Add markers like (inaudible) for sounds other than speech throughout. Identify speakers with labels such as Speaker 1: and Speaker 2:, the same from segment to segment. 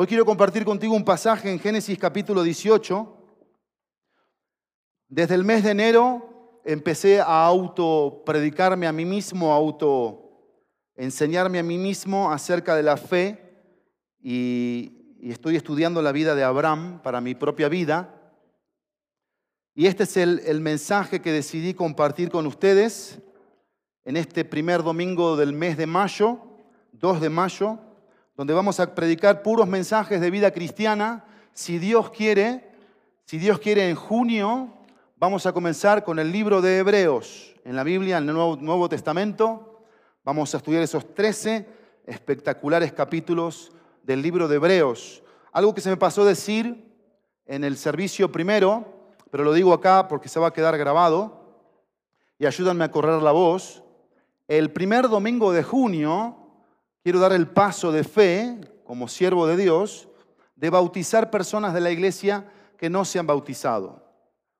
Speaker 1: Hoy quiero compartir contigo un pasaje en Génesis capítulo 18. Desde el mes de enero empecé a auto predicarme a mí mismo, a auto enseñarme a mí mismo acerca de la fe y, y estoy estudiando la vida de Abraham para mi propia vida. Y este es el, el mensaje que decidí compartir con ustedes en este primer domingo del mes de mayo, 2 de mayo, donde vamos a predicar puros mensajes de vida cristiana. Si Dios quiere, si Dios quiere en junio, vamos a comenzar con el libro de Hebreos en la Biblia, en el Nuevo, Nuevo Testamento. Vamos a estudiar esos 13 espectaculares capítulos del libro de Hebreos. Algo que se me pasó decir en el servicio primero, pero lo digo acá porque se va a quedar grabado y ayúdanme a correr la voz. El primer domingo de junio quiero dar el paso de fe, como siervo de Dios, de bautizar personas de la iglesia que no se han bautizado.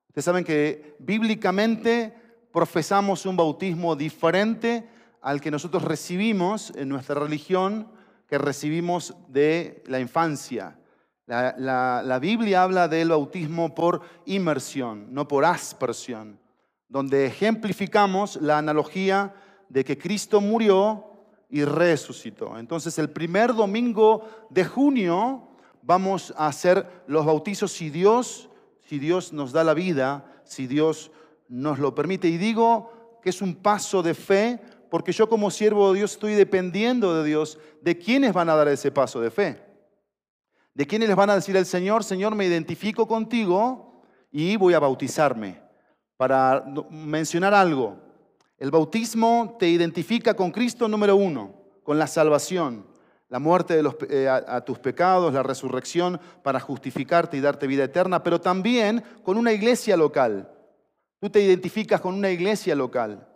Speaker 1: Ustedes saben que bíblicamente profesamos un bautismo diferente al que nosotros recibimos en nuestra religión, que recibimos de la infancia. La, la, Biblia habla del bautismo por inmersión, no por aspersión, donde ejemplificamos la analogía de que Cristo murió y resucitó. Entonces el primer domingo de junio vamos a hacer los bautizos si Dios, si Dios nos da la vida, si Dios nos lo permite. Y digo que es un paso de fe porque yo como siervo de Dios estoy dependiendo de Dios de quiénes van a dar ese paso de fe. ¿De quiénes les van a decir al Señor, Señor, me identifico contigo y voy a bautizarme? Para mencionar algo, el bautismo te identifica con Cristo número uno, con la salvación, la muerte eh, a tus pecados, la resurrección para justificarte y darte vida eterna, pero también con una iglesia local. Tú te identificas con una iglesia local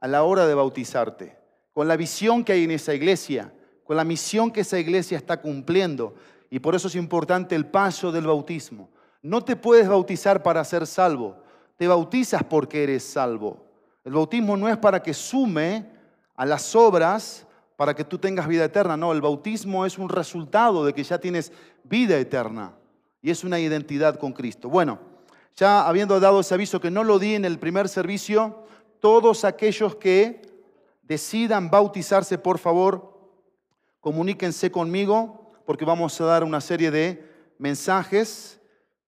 Speaker 1: a la hora de bautizarte, con la visión que hay en esa iglesia, con la misión que esa iglesia está cumpliendo. Y por eso es importante el paso del bautismo. No te puedes bautizar para ser salvo, te bautizas porque eres salvo. El bautismo no es para que sume a las obras para que tú tengas vida eterna, no, el bautismo es un resultado de que ya tienes vida eterna y es una identidad con Cristo. Bueno, ya habiendo dado ese aviso que no lo di en el primer servicio, todos aquellos que decidan bautizarse, por favor, comuníquense conmigo porque vamos a dar una serie de mensajes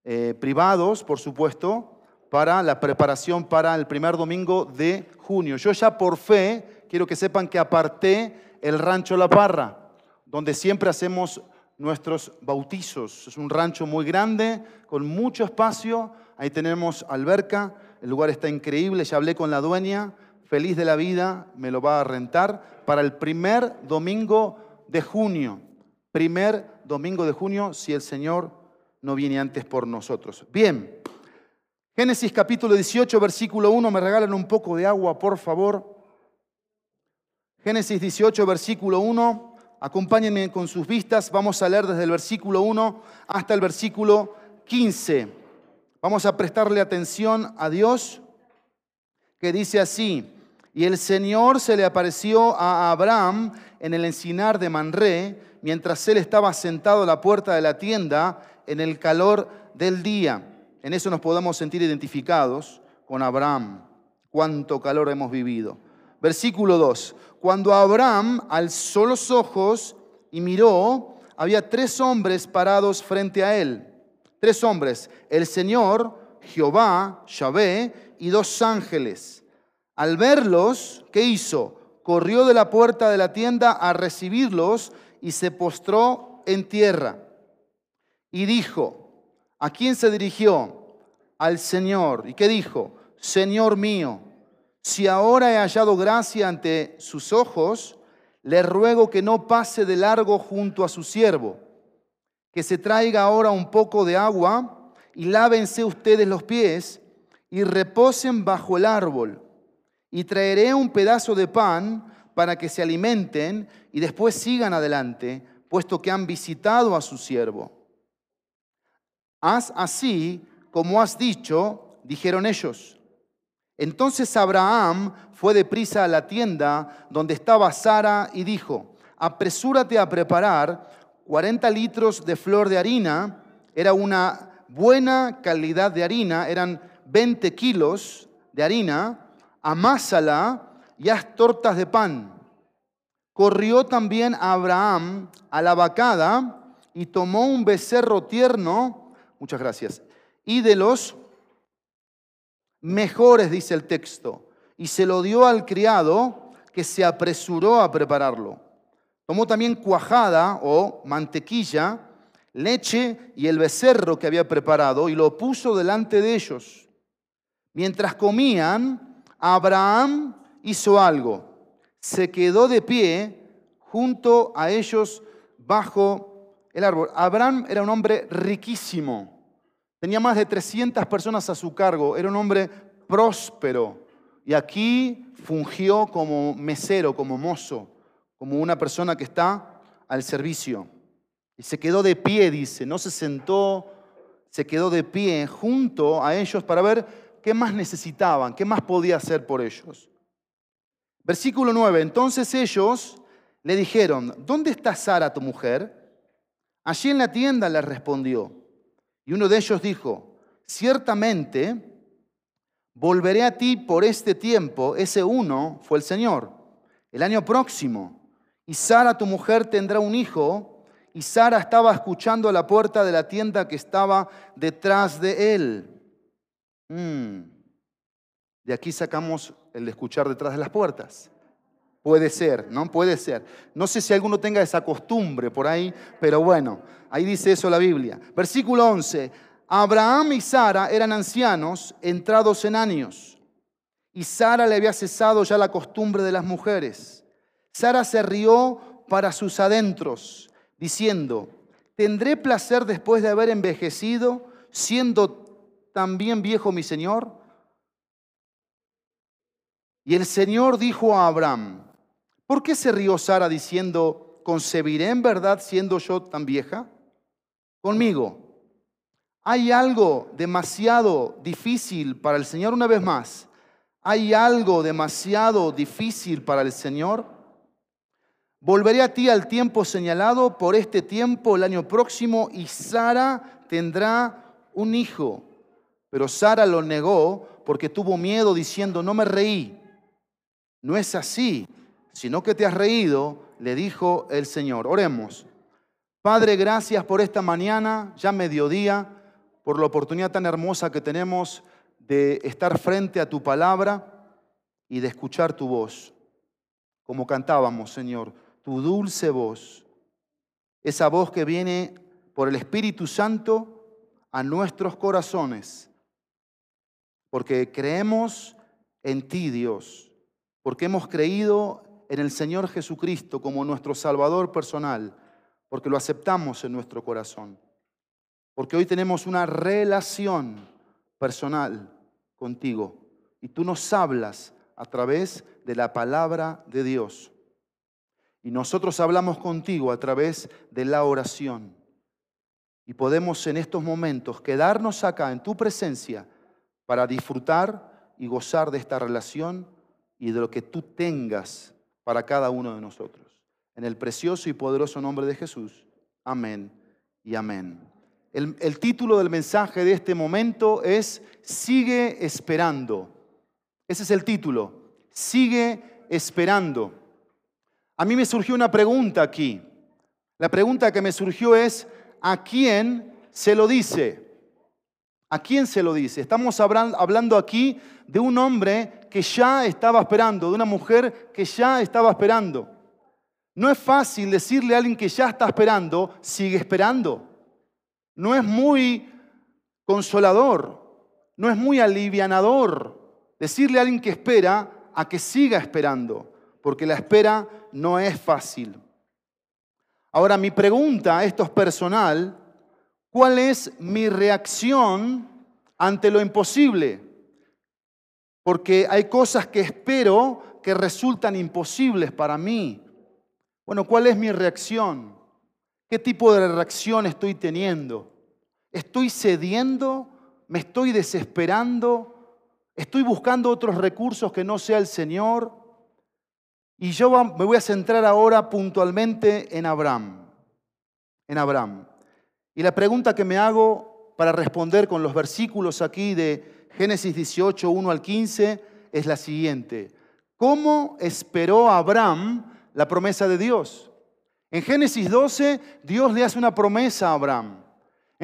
Speaker 1: eh, privados, por supuesto, para la preparación para el primer domingo de junio. Yo ya por fe quiero que sepan que aparté el rancho La Parra, donde siempre hacemos nuestros bautizos. Es un rancho muy grande, con mucho espacio. Ahí tenemos alberca, el lugar está increíble, ya hablé con la dueña, feliz de la vida, me lo va a rentar para el primer domingo de junio primer domingo de junio si el Señor no viene antes por nosotros. Bien, Génesis capítulo 18, versículo 1, me regalan un poco de agua, por favor. Génesis 18, versículo 1, acompáñenme con sus vistas, vamos a leer desde el versículo 1 hasta el versículo 15. Vamos a prestarle atención a Dios, que dice así, y el Señor se le apareció a Abraham en el encinar de Manré, mientras él estaba sentado a la puerta de la tienda en el calor del día. En eso nos podemos sentir identificados con Abraham. Cuánto calor hemos vivido. Versículo 2. Cuando Abraham alzó los ojos y miró, había tres hombres parados frente a él. Tres hombres, el Señor, Jehová, Yahvé y dos ángeles. Al verlos, ¿qué hizo? Corrió de la puerta de la tienda a recibirlos y se postró en tierra y dijo, ¿a quién se dirigió? Al Señor. ¿Y qué dijo? Señor mío, si ahora he hallado gracia ante sus ojos, le ruego que no pase de largo junto a su siervo, que se traiga ahora un poco de agua y lávense ustedes los pies y reposen bajo el árbol. Y traeré un pedazo de pan para que se alimenten y después sigan adelante, puesto que han visitado a su siervo. Haz así como has dicho, dijeron ellos. Entonces Abraham fue deprisa a la tienda donde estaba Sara y dijo, apresúrate a preparar 40 litros de flor de harina, era una buena calidad de harina, eran 20 kilos de harina, amásala y haz tortas de pan. Corrió también Abraham a la vacada y tomó un becerro tierno, muchas gracias, y de los mejores, dice el texto, y se lo dio al criado que se apresuró a prepararlo. Tomó también cuajada o mantequilla, leche y el becerro que había preparado y lo puso delante de ellos. Mientras comían, Abraham hizo algo. Se quedó de pie junto a ellos bajo el árbol. Abraham era un hombre riquísimo. Tenía más de 300 personas a su cargo. Era un hombre próspero. Y aquí fungió como mesero, como mozo como una persona que está al servicio. Y se quedó de pie, dice, no se sentó, se quedó de pie junto a ellos para ver qué más necesitaban, qué más podía hacer por ellos. Versículo 9, entonces ellos le dijeron, ¿dónde está Sara, tu mujer? Allí en la tienda le respondió. Y uno de ellos dijo, ciertamente volveré a ti por este tiempo, ese uno fue el Señor, el año próximo y Sara, tu mujer, tendrá un hijo. Y Sara estaba escuchando a la puerta de la tienda que estaba detrás de él. Mm. De aquí sacamos el de escuchar detrás de las puertas. Puede ser, ¿no? Puede ser. No sé si alguno tenga esa costumbre por ahí, pero bueno, ahí dice eso la Biblia. Versículo 11. Abraham y Sara eran ancianos, entrados en años, y Sara le había cesado ya la costumbre de las mujeres. Sara se rió para sus adentros, diciendo, ¿tendré placer después de haber envejecido, siendo también viejo mi Señor? Y el Señor dijo a Abraham, ¿por qué se rió Sara diciendo, concebiré en verdad siendo yo tan vieja? Conmigo, ¿hay algo demasiado difícil para el Señor una vez más? ¿Hay algo demasiado difícil para el Señor? Volveré a ti al tiempo señalado, por este tiempo el año próximo, y Sara tendrá un hijo. Pero Sara lo negó porque tuvo miedo diciendo, no me reí. No es así, sino que te has reído, le dijo el Señor. Oremos. Padre, gracias por esta mañana, ya mediodía, por la oportunidad tan hermosa que tenemos de estar frente a tu palabra y de escuchar tu voz, como cantábamos, Señor tu dulce voz, esa voz que viene por el Espíritu Santo a nuestros corazones, porque creemos en ti, Dios, porque hemos creído en el Señor Jesucristo como nuestro Salvador personal, porque lo aceptamos en nuestro corazón, porque hoy tenemos una relación personal contigo y tú nos hablas a través de la palabra de Dios. Y nosotros hablamos contigo a través de la oración. Y podemos en estos momentos quedarnos acá en tu presencia para disfrutar y gozar de esta relación y de lo que tú tengas para cada uno de nosotros. En el precioso y poderoso nombre de Jesús. Amén y amén. El, título del mensaje de este momento es Sigue esperando. Ese es el título. Sigue esperando. A mí me surgió una pregunta aquí. La pregunta que me surgió es, ¿a quién se lo dice? ¿A quién se lo dice? Estamos hablando aquí de un hombre que ya estaba esperando, de una mujer que ya estaba esperando. No es fácil decirle a alguien que ya está esperando, sigue esperando. No es muy consolador, no es muy alivianador decirle a alguien que espera a que siga esperando, porque la espera no es fácil. Ahora, mi pregunta, esto es personal, ¿cuál es mi reacción ante lo imposible? Porque hay cosas que espero que resultan imposibles para mí. Bueno, ¿cuál es mi reacción? ¿Qué tipo de reacción estoy teniendo? ¿Estoy cediendo? ¿Me estoy desesperando? ¿Estoy buscando otros recursos que no sea el Señor? Y yo me voy a centrar ahora puntualmente en Abraham. en Abraham. Y la pregunta que me hago para responder con los versículos aquí de Génesis 18, 1 al 15, es la siguiente. ¿Cómo esperó Abraham la promesa de Dios? En Génesis 12, Dios le hace una promesa a Abraham.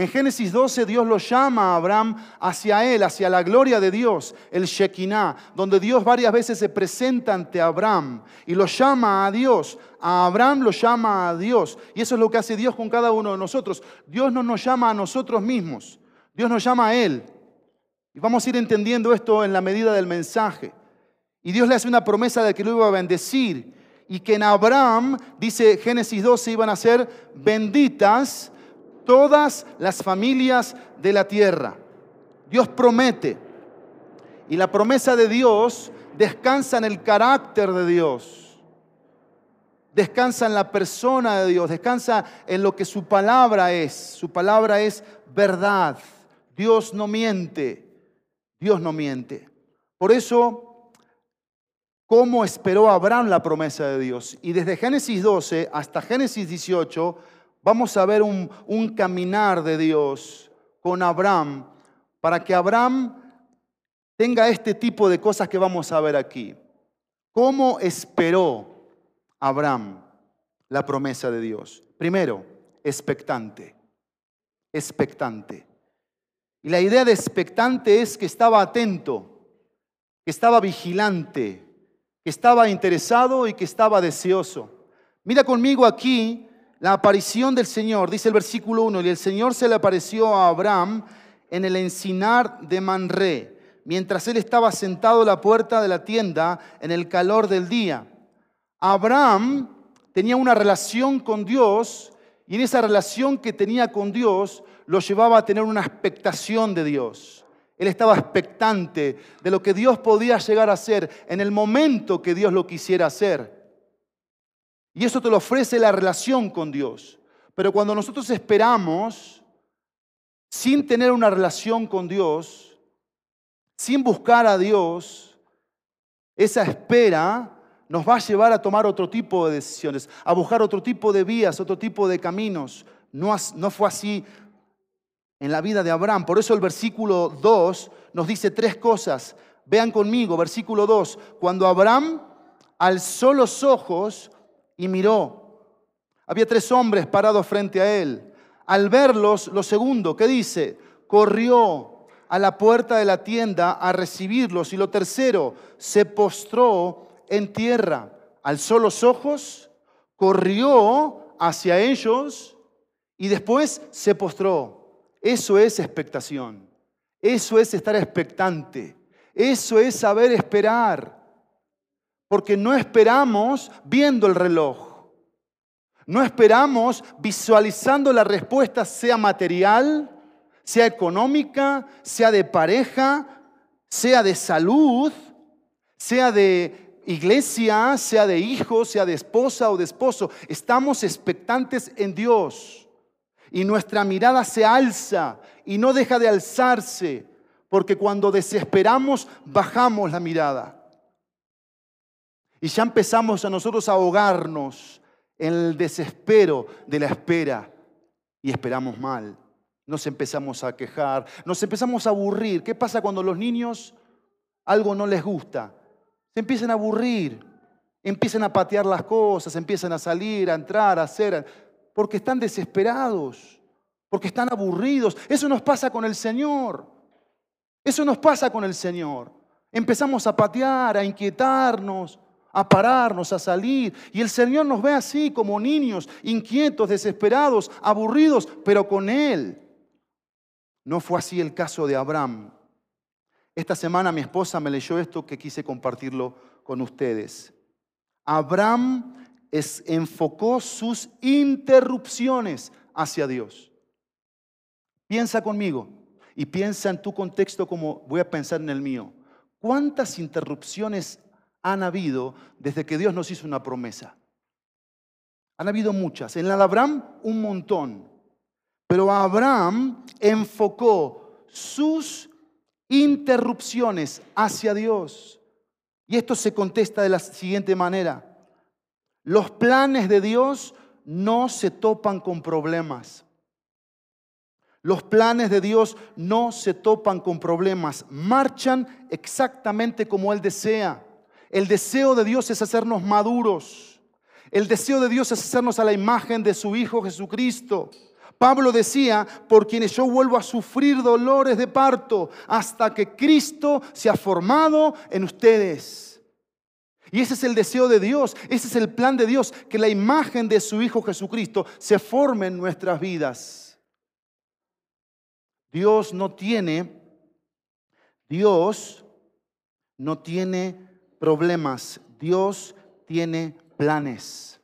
Speaker 1: En Génesis 12 Dios lo llama a Abraham hacia él, hacia la gloria de Dios, el Shekinah, donde Dios varias veces se presenta ante Abraham y lo llama a Dios. A Abraham lo llama a Dios. Y eso es lo que hace Dios con cada uno de nosotros. Dios no nos llama a nosotros mismos, Dios nos llama a Él. Y vamos a ir entendiendo esto en la medida del mensaje. Y Dios le hace una promesa de que lo iba a bendecir y que en Abraham, dice Génesis 12, iban a ser benditas todas las familias de la tierra. Dios promete. Y la promesa de Dios descansa en el carácter de Dios. Descansa en la persona de Dios. Descansa en lo que su palabra es. Su palabra es verdad. Dios no miente. Dios no miente. Por eso, ¿cómo esperó Abraham la promesa de Dios? Y desde Génesis 12 hasta Génesis 18 vamos a ver un, caminar de Dios con Abraham para que Abraham tenga este tipo de cosas que vamos a ver aquí. ¿Cómo esperó Abraham la promesa de Dios? Primero, expectante, expectante. Y la idea de expectante es que estaba atento, que estaba vigilante, que estaba interesado y que estaba deseoso. Mira conmigo aquí la aparición del Señor, dice el versículo 1, y el Señor se le apareció a Abraham en el encinar de Manré, mientras él estaba sentado a la puerta de la tienda en el calor del día. Abraham tenía una relación con Dios y en esa relación que tenía con Dios lo llevaba a tener una expectación de Dios. Él estaba expectante de lo que Dios podía llegar a hacer en el momento que Dios lo quisiera hacer. Y eso te lo ofrece la relación con Dios. Pero cuando nosotros esperamos sin tener una relación con Dios, sin buscar a Dios, esa espera nos va a llevar a tomar otro tipo de decisiones, a buscar otro tipo de vías, otro tipo de caminos. No, no fue así en la vida de Abraham. Por eso el versículo 2 nos dice tres cosas. Vean conmigo, versículo 2. Cuando Abraham alzó los ojos, y miró. Había tres hombres parados frente a él. Al verlos, lo segundo, ¿qué dice? Corrió a la puerta de la tienda a recibirlos. Y lo tercero, se postró en tierra. Alzó los ojos, corrió hacia ellos y después se postró. Eso es expectación. Eso es estar expectante. Eso es saber esperar porque no esperamos viendo el reloj. No esperamos visualizando la respuesta, sea material, sea económica, sea de pareja, sea de salud, sea de iglesia, sea de hijo, sea de esposa o de esposo. Estamos expectantes en Dios. Y nuestra mirada se alza y no deja de alzarse, porque cuando desesperamos bajamos la mirada. Y ya empezamos a nosotros a ahogarnos en el desespero de la espera y esperamos mal. Nos empezamos a quejar, nos empezamos a aburrir. ¿Qué pasa cuando los niños algo no les gusta? Se empiezan a aburrir, empiezan a patear las cosas, empiezan a salir, a entrar, a hacer, porque están desesperados, porque están aburridos. Eso nos pasa con el Señor. Eso nos pasa con el Señor. Empezamos a patear, a inquietarnos, a pararnos, a salir. Y el Señor nos ve así como niños, inquietos, desesperados, aburridos, pero con Él. No fue así el caso de Abraham. Esta semana mi esposa me leyó esto que quise compartirlo con ustedes. Abraham enfocó sus interrupciones hacia Dios. Piensa conmigo y piensa en tu contexto como voy a pensar en el mío. ¿Cuántas interrupciones han habido desde que Dios nos hizo una promesa. Han habido muchas. En la de Abraham, un montón. Pero Abraham enfocó sus interrupciones hacia Dios. Y esto se contesta de la siguiente manera. Los planes de Dios no se topan con problemas. Los planes de Dios no se topan con problemas, marchan exactamente como Él desea. El deseo de Dios es hacernos maduros. El deseo de Dios es hacernos a la imagen de su Hijo Jesucristo. Pablo decía, por quienes yo vuelvo a sufrir dolores de parto hasta que Cristo se ha formado en ustedes. Y ese es el deseo de Dios, ese es el plan de Dios, que la imagen de su Hijo Jesucristo se forme en nuestras vidas. Dios no tiene, Dios no tiene problemas, Dios tiene planes,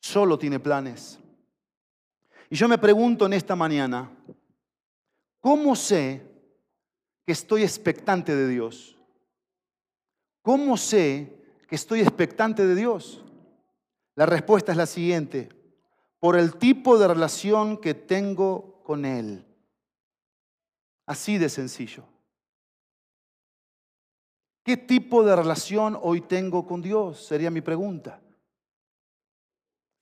Speaker 1: solo tiene planes. Y yo me pregunto en esta mañana, ¿cómo sé que estoy expectante de Dios? ¿Cómo sé estoy expectante de Dios? La respuesta es la siguiente, por el tipo de relación que tengo con Él. Así de sencillo. ¿Qué tipo de relación hoy tengo con Dios? Sería mi pregunta.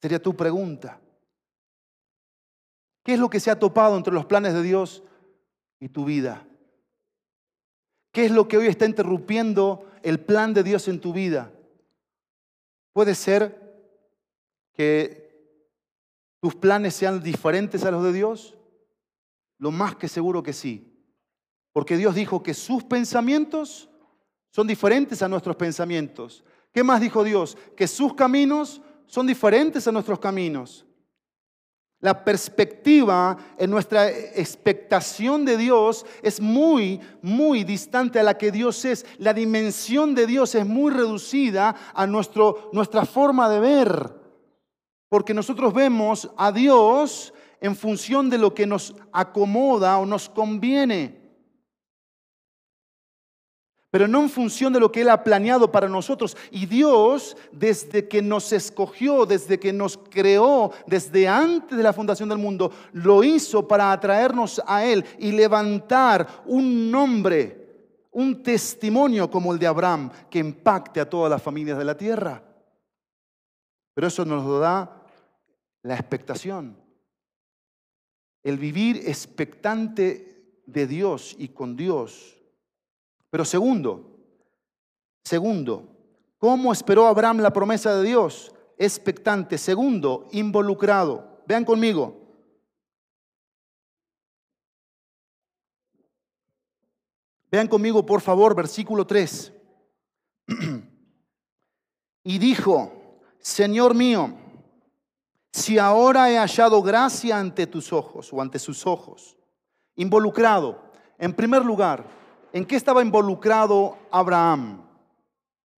Speaker 1: Sería tu pregunta. ¿Qué es lo que se ha topado entre los planes de Dios y tu vida? ¿Qué es lo que hoy está interrumpiendo el plan de Dios en tu vida? Puede ser que tus planes sean diferentes a los de Dios. Lo más que seguro que sí. Porque Dios dijo que sus pensamientos son diferentes a nuestros pensamientos. ¿Qué más dijo Dios? Que sus caminos son diferentes a nuestros caminos. La perspectiva en nuestra expectación de Dios es muy, muy distante a la que Dios es. La dimensión de Dios es muy reducida a nuestro, nuestra forma de ver. Porque nosotros vemos a Dios en función de lo que nos acomoda o nos conviene pero no en función de lo que Él ha planeado para nosotros. Y Dios, desde que nos escogió, desde que nos creó, desde antes de la fundación del mundo, lo hizo para atraernos a Él y levantar un nombre, un testimonio como el de Abraham, que impacte a todas las familias de la tierra. Pero eso nos lo da la expectación. El vivir expectante de Dios y con Dios pero segundo, segundo, ¿cómo esperó Abraham la promesa de Dios? Expectante. Segundo, involucrado. Vean conmigo. Vean conmigo, por favor, versículo 3. (clears throat) y dijo, Señor mío, si ahora he hallado gracia ante tus ojos o ante sus ojos, involucrado, en primer lugar, ¿En qué estaba involucrado Abraham?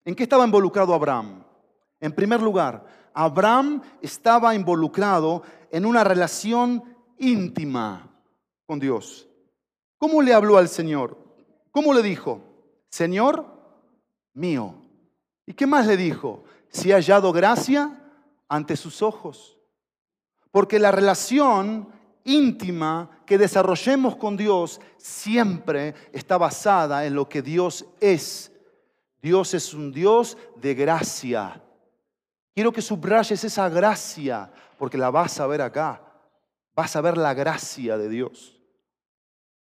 Speaker 1: ¿En qué estaba involucrado Abraham? En primer lugar, Abraham estaba involucrado en una relación íntima con Dios. ¿Cómo le habló al Señor? ¿Cómo le dijo? Señor mío. ¿Y qué más le dijo? Si ha hallado gracia ante sus ojos. Porque la relación íntima que desarrollemos con Dios siempre está basada en lo que Dios es. Dios es un Dios de gracia. Quiero que subrayes esa gracia, porque la vas a ver acá. Vas a ver la gracia de Dios.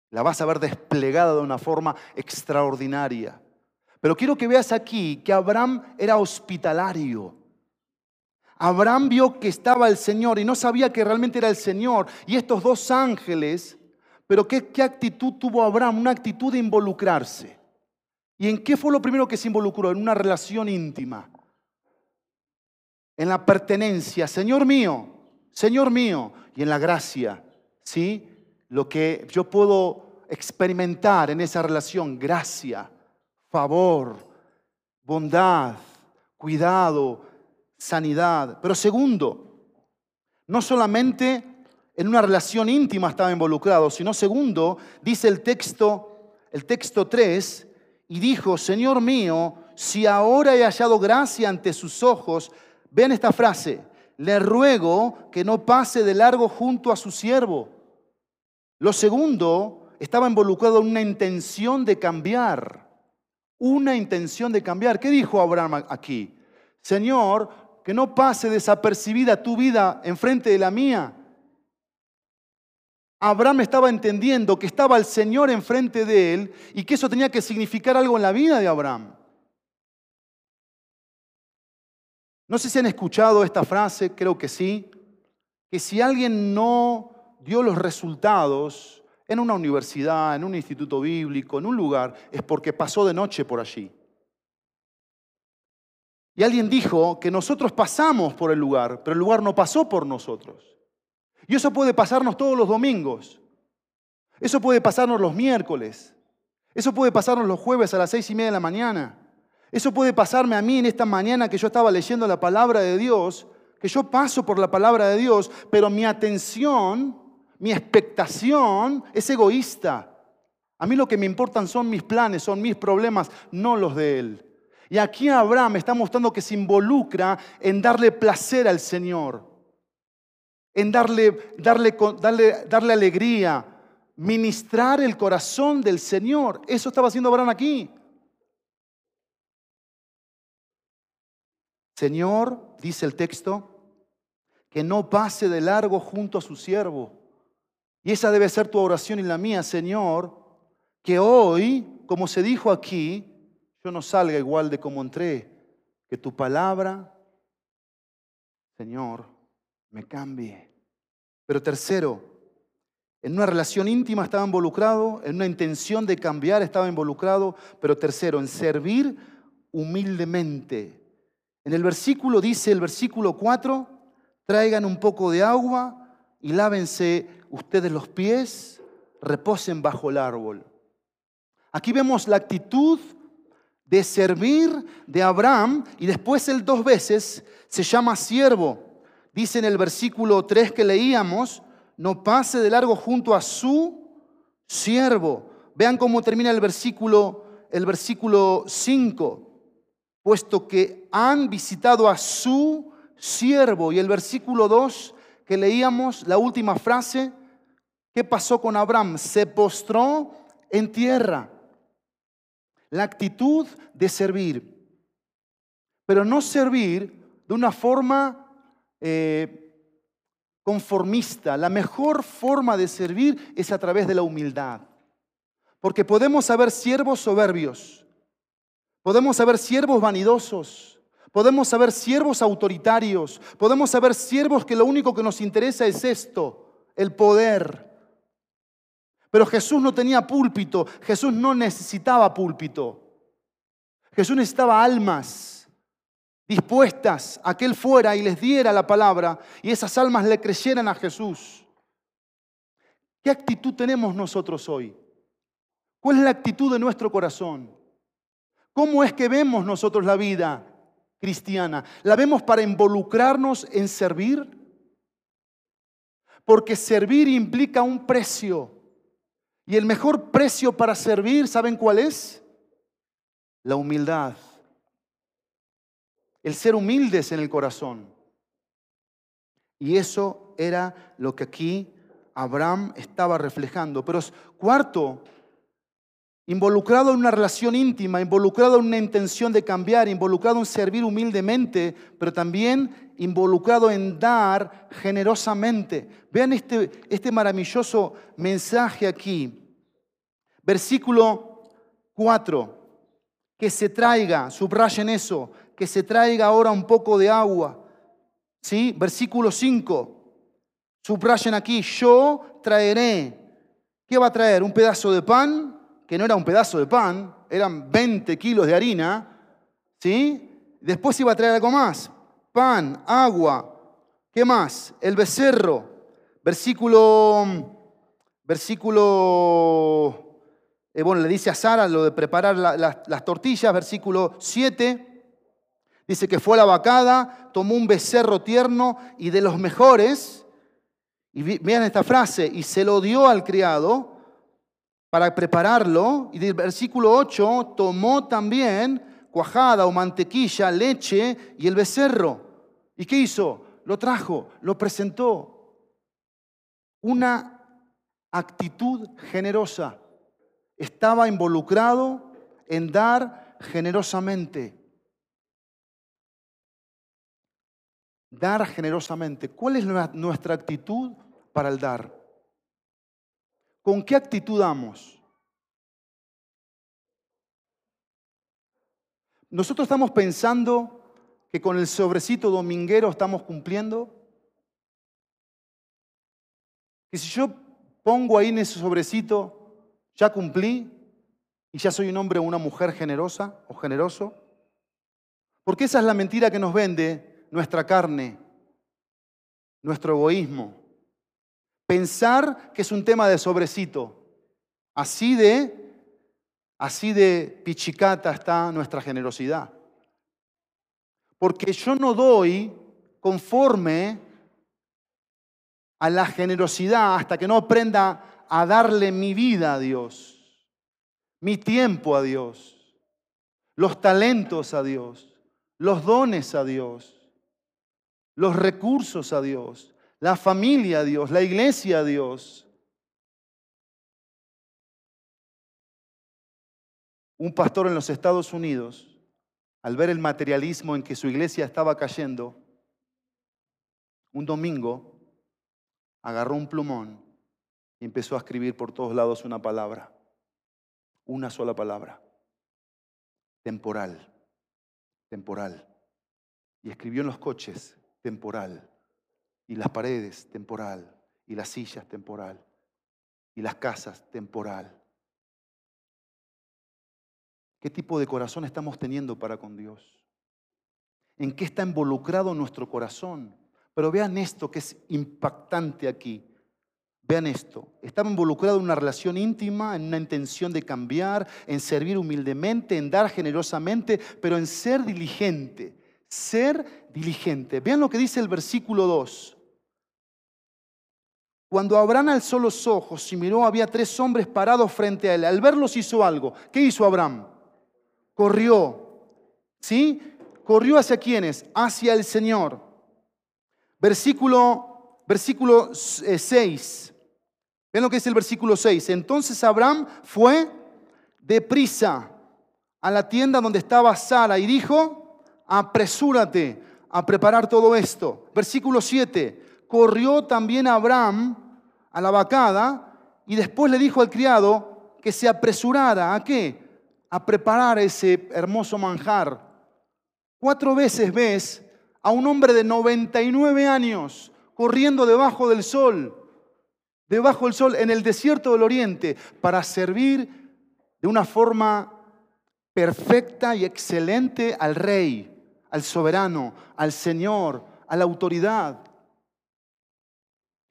Speaker 1: La vas a ver desplegada de una forma extraordinaria. Pero quiero que veas aquí que Abraham era hospitalario. Abraham vio que estaba el Señor y no sabía que realmente era el Señor. Y estos dos ángeles, pero ¿qué, qué actitud tuvo Abraham? Una actitud de involucrarse. ¿Y en qué fue lo primero que se involucró? En una relación íntima. En la pertenencia, Señor mío, Señor mío, y en la gracia, ¿sí? Lo que yo puedo experimentar en esa relación, gracia, favor, bondad, cuidado, sanidad. Pero segundo, no solamente en una relación íntima estaba involucrado, sino segundo, dice el texto, el texto 3, y dijo, Señor mío, si ahora he hallado gracia ante sus ojos, vean esta frase, le ruego que no pase de largo junto a su siervo. Lo segundo, estaba involucrado en una intención de cambiar, una intención de cambiar. ¿Qué dijo Abraham aquí? Señor, que no pase desapercibida tu vida enfrente de la mía. Abraham estaba entendiendo que estaba el Señor enfrente de él y que eso tenía que significar algo en la vida de Abraham. No sé si han escuchado esta frase, creo que sí, que si alguien no dio los resultados en una universidad, en un instituto bíblico, en un lugar, es porque pasó de noche por allí. Y alguien dijo que nosotros pasamos por el lugar, pero el lugar no pasó por nosotros. Y eso puede pasarnos todos los domingos. Eso puede pasarnos los miércoles. Eso puede pasarnos los jueves a las seis y media de la mañana. Eso puede pasarme a mí en esta mañana que yo estaba leyendo la palabra de Dios, que yo paso por la palabra de Dios, pero mi atención, mi expectación es egoísta. A mí lo que me importan son mis planes, son mis problemas, no los de Él. Y aquí Abraham está mostrando que se involucra en darle placer al Señor, en darle, darle, darle, darle alegría, ministrar el corazón del Señor. Eso estaba haciendo Abraham aquí. Señor, dice el texto, que no pase de largo junto a su siervo. Y esa debe ser tu oración y la mía, Señor, que hoy, como se dijo aquí, yo no salga igual de como entré, que tu palabra, Señor, me cambie. Pero tercero, en una relación íntima estaba involucrado, en una intención de cambiar estaba involucrado, pero tercero, en servir humildemente. En el versículo dice, el versículo 4, traigan un poco de agua y lávense ustedes los pies, reposen bajo el árbol. Aquí vemos la actitud de servir de Abraham y después él dos veces se llama siervo. Dice en el versículo 3 que leíamos, no pase de largo junto a su siervo. Vean cómo termina el versículo el versículo 5, puesto que han visitado a su siervo y el versículo 2 que leíamos, la última frase, ¿qué pasó con Abraham? Se postró en tierra la actitud de servir, pero no servir de una forma eh, conformista. La mejor forma de servir es a través de la humildad, porque podemos haber siervos soberbios, podemos haber siervos vanidosos, podemos haber siervos autoritarios, podemos haber siervos que lo único que nos interesa es esto, el poder. Pero Jesús no tenía púlpito, Jesús no necesitaba púlpito. Jesús necesitaba almas dispuestas a que Él fuera y les diera la palabra y esas almas le creyeran a Jesús. ¿Qué actitud tenemos nosotros hoy? ¿Cuál es la actitud de nuestro corazón? ¿Cómo es que vemos nosotros la vida cristiana? ¿La vemos para involucrarnos en servir? Porque servir implica un precio. Y el mejor precio para servir, ¿saben cuál es? La humildad. El ser humildes en el corazón. Y eso era lo que aquí Abraham estaba reflejando. Pero cuarto, involucrado en una relación íntima, involucrado en una intención de cambiar, involucrado en servir humildemente, pero también involucrado en dar generosamente. Vean este, este maravilloso mensaje aquí. Versículo 4, que se traiga, subrayen eso, que se traiga ahora un poco de agua. ¿Sí? Versículo 5, subrayen aquí, yo traeré. ¿Qué va a traer? ¿Un pedazo de pan? Que no era un pedazo de pan, eran 20 kilos de harina. ¿Sí? Después iba a traer algo más. Pan, agua. ¿Qué más? El becerro. Versículo, versículo eh, bueno, le dice a Sara lo de preparar las tortillas, versículo 7. Dice que fue a la vacada, tomó un becerro tierno y de los mejores, y vean esta frase, y se lo dio al criado para prepararlo. Y del versículo 8, tomó también cuajada o mantequilla, leche y el becerro. ¿Y qué hizo? Lo trajo, lo presentó. Una actitud generosa estaba involucrado en dar generosamente. Dar generosamente. ¿Cuál es nuestra actitud para el dar? ¿Con qué actitud damos? Nosotros estamos pensando que con el sobrecito dominguero estamos cumpliendo. Que si yo pongo ahí en ese sobrecito, ya cumplí y ya soy un hombre o una mujer generosa o generoso. Porque esa es la mentira que nos vende nuestra carne, nuestro egoísmo. Pensar que es un tema de sobrecito. Así de, así de pichicata está nuestra generosidad. Porque yo no doy conforme a la generosidad hasta que no aprenda a darle mi vida a Dios, mi tiempo a Dios, los talentos a Dios, los dones a Dios, los recursos a Dios, la familia a Dios, la iglesia a Dios. Un pastor en los Estados Unidos, al ver el materialismo en que su iglesia estaba cayendo, un domingo agarró un plumón y empezó a escribir por todos lados una palabra, una sola palabra, temporal, temporal. Y escribió en los coches, temporal y las paredes temporal, y las sillas temporal, y las casas temporal. ¿Qué tipo de corazón estamos teniendo para con Dios? ¿En qué está involucrado nuestro corazón? Pero vean esto que es impactante aquí. Vean esto, estaba involucrado en una relación íntima, en una intención de cambiar, en servir humildemente, en dar generosamente, pero en ser diligente, ser diligente. Vean lo que dice el versículo 2. Cuando Abraham alzó los ojos y miró, había tres hombres parados frente a él. Al verlos hizo algo. ¿Qué hizo Abraham? Corrió. ¿Sí? Corrió hacia quiénes? Hacia el Señor. Versículo, versículo 6. Eh, Ven lo que dice el versículo 6. Entonces Abraham fue deprisa a la tienda donde estaba Sara y dijo, apresúrate a preparar todo esto. Versículo 7 corrió también Abraham a la vacada y después le dijo al criado que se apresurara. ¿A qué? A preparar ese hermoso manjar. Cuatro veces ves a un hombre de 99 años corriendo debajo del sol, debajo del sol en el desierto del oriente, para servir de una forma perfecta y excelente al rey, al soberano, al Señor, a la autoridad.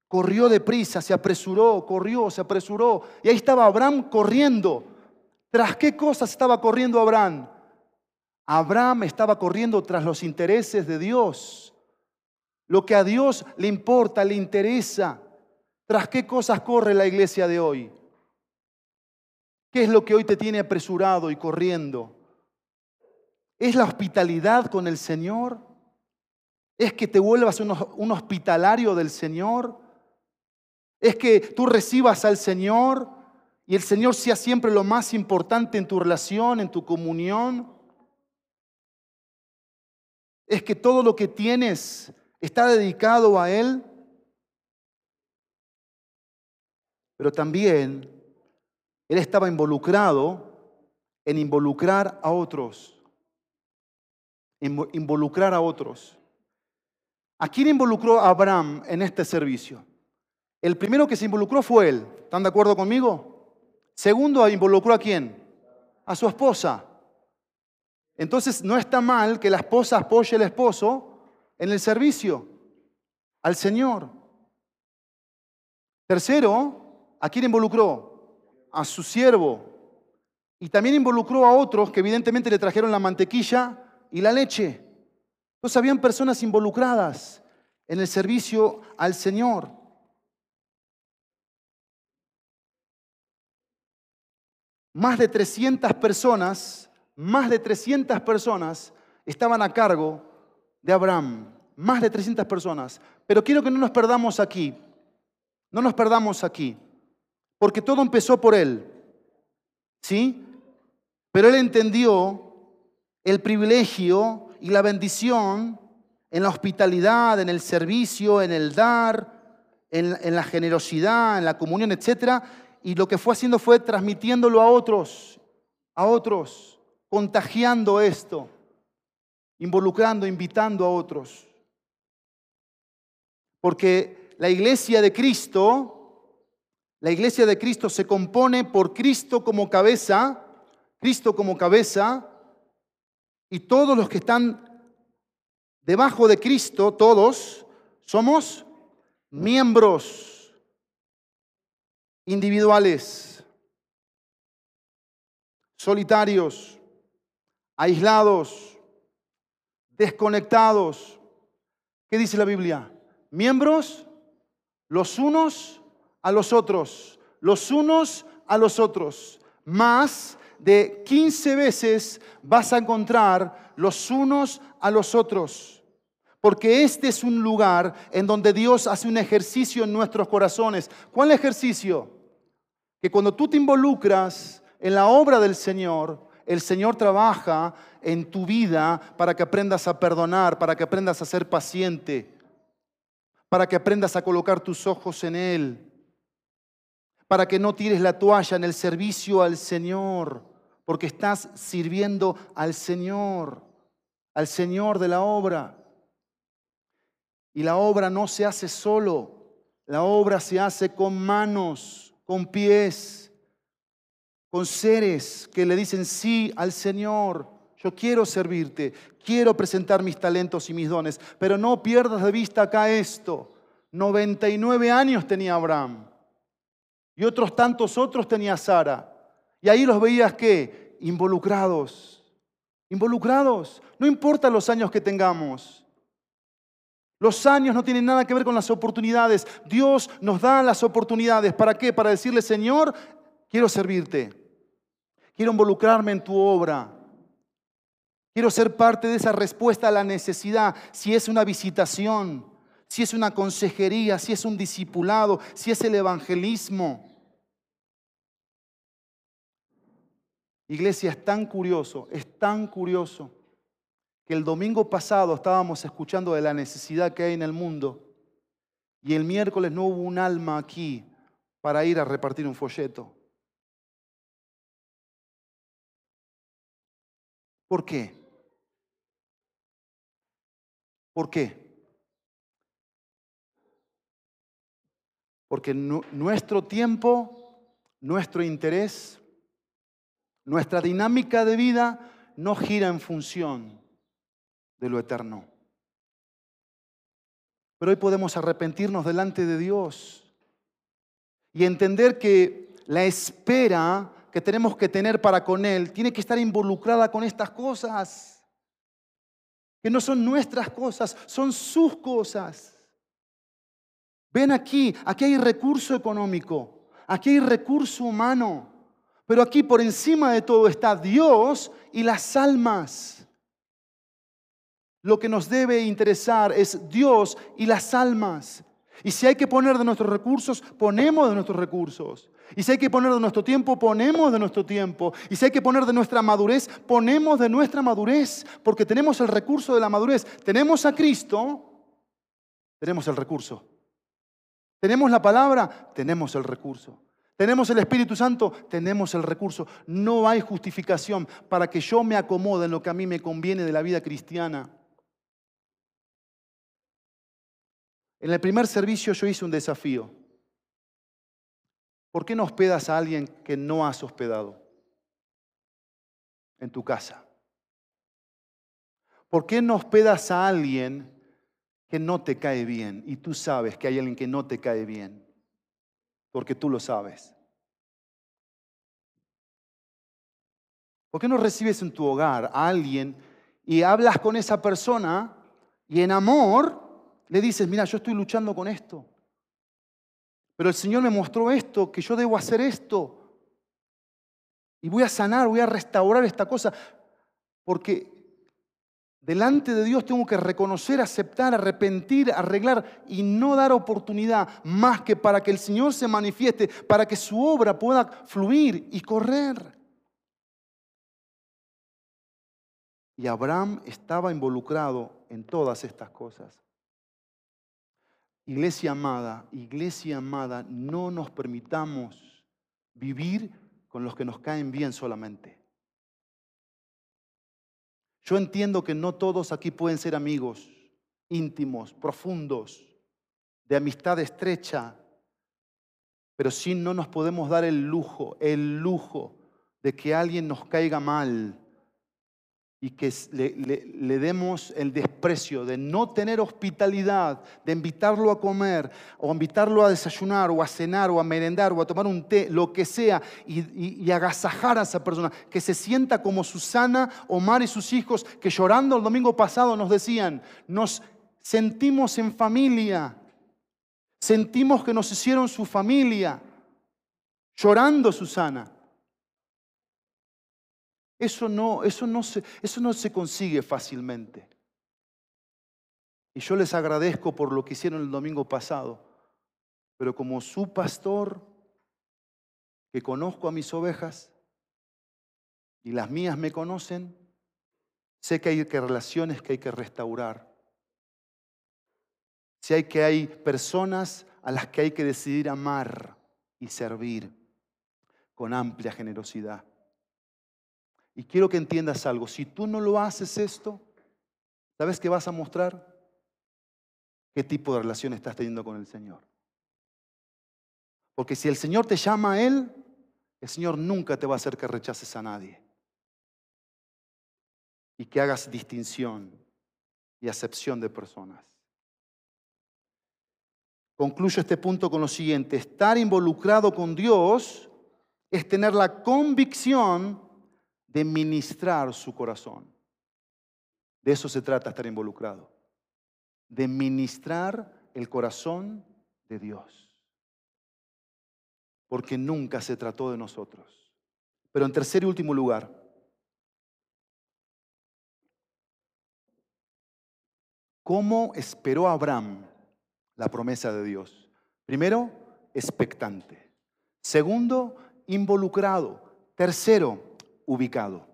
Speaker 1: Corrió deprisa, se apresuró, corrió, se apresuró. Y ahí estaba Abraham corriendo. ¿Tras qué cosas estaba corriendo Abraham? Abraham estaba corriendo tras los intereses de Dios. Lo que a Dios le importa, le interesa. ¿Tras qué cosas corre la iglesia de hoy? ¿Qué es lo que hoy te tiene apresurado y corriendo? ¿Es la hospitalidad con el Señor? ¿Es que te vuelvas un hospitalario del Señor? Es que tú recibas al Señor y el Señor sea siempre lo más importante en tu relación, en tu comunión. Es que todo lo que tienes está dedicado a Él. Pero también Él estaba involucrado en involucrar a otros. Involucrar a otros. ¿A quién involucró Abraham en este servicio? El primero que se involucró fue él. ¿Están de acuerdo conmigo? Segundo, involucró a quién? A su esposa. Entonces no está mal que la esposa apoye al esposo en el servicio al Señor. Tercero, ¿a quién involucró? A su siervo. Y también involucró a otros que evidentemente le trajeron la mantequilla y la leche. Entonces habían personas involucradas en el servicio al Señor. Más de 300 personas, más de 300 personas estaban a cargo de Abraham. Más de 300 personas. Pero quiero que no nos perdamos aquí. No nos perdamos aquí. Porque todo empezó por él. ¿Sí? Pero él entendió el privilegio y la bendición en la hospitalidad, en el servicio, en el dar, en, la generosidad, en la comunión, etc. Y lo que fue haciendo fue transmitiéndolo a otros, a otros, contagiando esto, involucrando, invitando a otros. Porque la iglesia de Cristo, la iglesia de Cristo se compone por Cristo como cabeza, Cristo como cabeza, y todos los que están debajo de Cristo, todos, somos miembros individuales, solitarios, aislados, desconectados. ¿Qué dice la Biblia? Miembros los unos a los otros, los unos a los otros, más de 15 veces vas a encontrar los unos a los otros. Porque este es un lugar en donde Dios hace un ejercicio en nuestros corazones. ¿Cuál ejercicio? Que cuando tú te involucras en la obra del Señor, el Señor trabaja en tu vida para que aprendas a perdonar, para que aprendas a ser paciente, para que aprendas a colocar tus ojos en Él, para que no tires la toalla en el servicio al Señor porque estás sirviendo al Señor, al Señor de la obra. Y la obra no se hace solo, la obra se hace con manos, con pies, con seres que le dicen sí al Señor. Yo quiero servirte, quiero presentar mis talentos y mis dones, pero no pierdas de vista acá esto. 99 años tenía Abraham y otros tantos otros tenía Sara. Y ahí los veías que involucrados, involucrados. No importa los años que tengamos. Los años no tienen nada que ver con las oportunidades. Dios nos da las oportunidades. ¿Para qué? Para decirle, Señor, quiero servirte. Quiero involucrarme en tu obra. Quiero ser parte de esa respuesta a la necesidad. Si es una visitación, si es una consejería, si es un discipulado, si es el evangelismo. Iglesia, es tan curioso, es tan curioso que el domingo pasado estábamos escuchando de la necesidad que hay en el mundo y el miércoles no hubo un alma aquí para ir a repartir un folleto. ¿Por qué? ¿Por qué? Porque nuestro tiempo, nuestro interés, nuestra dinámica de vida no gira en función de lo eterno. Pero hoy podemos arrepentirnos delante de Dios y entender que la espera que tenemos que tener para con Él tiene que estar involucrada con estas cosas, que no son nuestras cosas, son sus cosas. Ven aquí, aquí hay recurso económico, aquí hay recurso humano. Pero aquí por encima de todo está Dios y las almas. Lo que nos debe interesar es Dios y las almas. Y si hay que poner de nuestros recursos, ponemos de nuestros recursos. Y si hay que poner de nuestro tiempo, ponemos de nuestro tiempo. Y si hay que poner de nuestra madurez, ponemos de nuestra madurez. Porque tenemos el recurso de la madurez. Tenemos a Cristo, tenemos el recurso. Tenemos la palabra, tenemos el recurso. Tenemos el Espíritu Santo, tenemos el recurso. No hay justificación para que yo me acomode en lo que a mí me conviene de la vida cristiana. En el primer servicio yo hice un desafío. ¿Por qué no hospedas a alguien que no has hospedado en tu casa? ¿Por qué no hospedas a alguien que no te cae bien y tú sabes que hay alguien que no te cae bien? porque tú lo sabes. ¿Por qué no recibes en tu hogar a alguien y hablas con esa persona y en amor le dices, mira, yo estoy luchando con esto, pero el Señor me mostró esto, que yo debo hacer esto, y voy a sanar, voy a restaurar esta cosa, porque Delante de Dios tengo que reconocer, aceptar, arrepentir, arreglar y no dar oportunidad más que para que el Señor se manifieste, para que su obra pueda fluir y correr. Y Abraham estaba involucrado en todas estas cosas. Iglesia amada, iglesia amada, no nos permitamos vivir con los que nos caen bien solamente. Yo entiendo que no todos aquí pueden ser amigos íntimos, profundos, de amistad estrecha, pero sí no nos podemos dar el lujo, el lujo de que alguien nos caiga mal y que le, demos el desprecio de no tener hospitalidad, de invitarlo a comer, o invitarlo a desayunar, o a cenar, o a merendar, o a tomar un té, lo que sea, y, y agasajar a esa persona, que se sienta como Susana, Omar y sus hijos, que llorando el domingo pasado nos decían, nos sentimos en familia, sentimos que nos hicieron su familia, llorando Susana. Eso no, eso no, se, eso no se consigue fácilmente. Y yo les agradezco por lo que hicieron el domingo pasado, pero como su pastor, que conozco a mis ovejas y las mías me conocen, sé que hay que relaciones que hay que restaurar. Sé que hay personas a las que hay que decidir amar y servir con amplia generosidad. Y quiero que entiendas algo. Si tú no lo haces esto, ¿sabes qué vas a mostrar? ¿Qué tipo de relación estás teniendo con el Señor? Porque si el Señor te llama a Él, el Señor nunca te va a hacer que rechaces a nadie. Y que hagas distinción y acepción de personas. Concluyo este punto con lo siguiente. Estar involucrado con Dios es tener la convicción de ministrar su corazón. De eso se trata estar involucrado. De ministrar el corazón de Dios. Porque nunca se trató de nosotros. Pero en tercer y último lugar, ¿cómo esperó Abraham la promesa de Dios? Primero, expectante. Segundo, involucrado. Tercero, ubicado,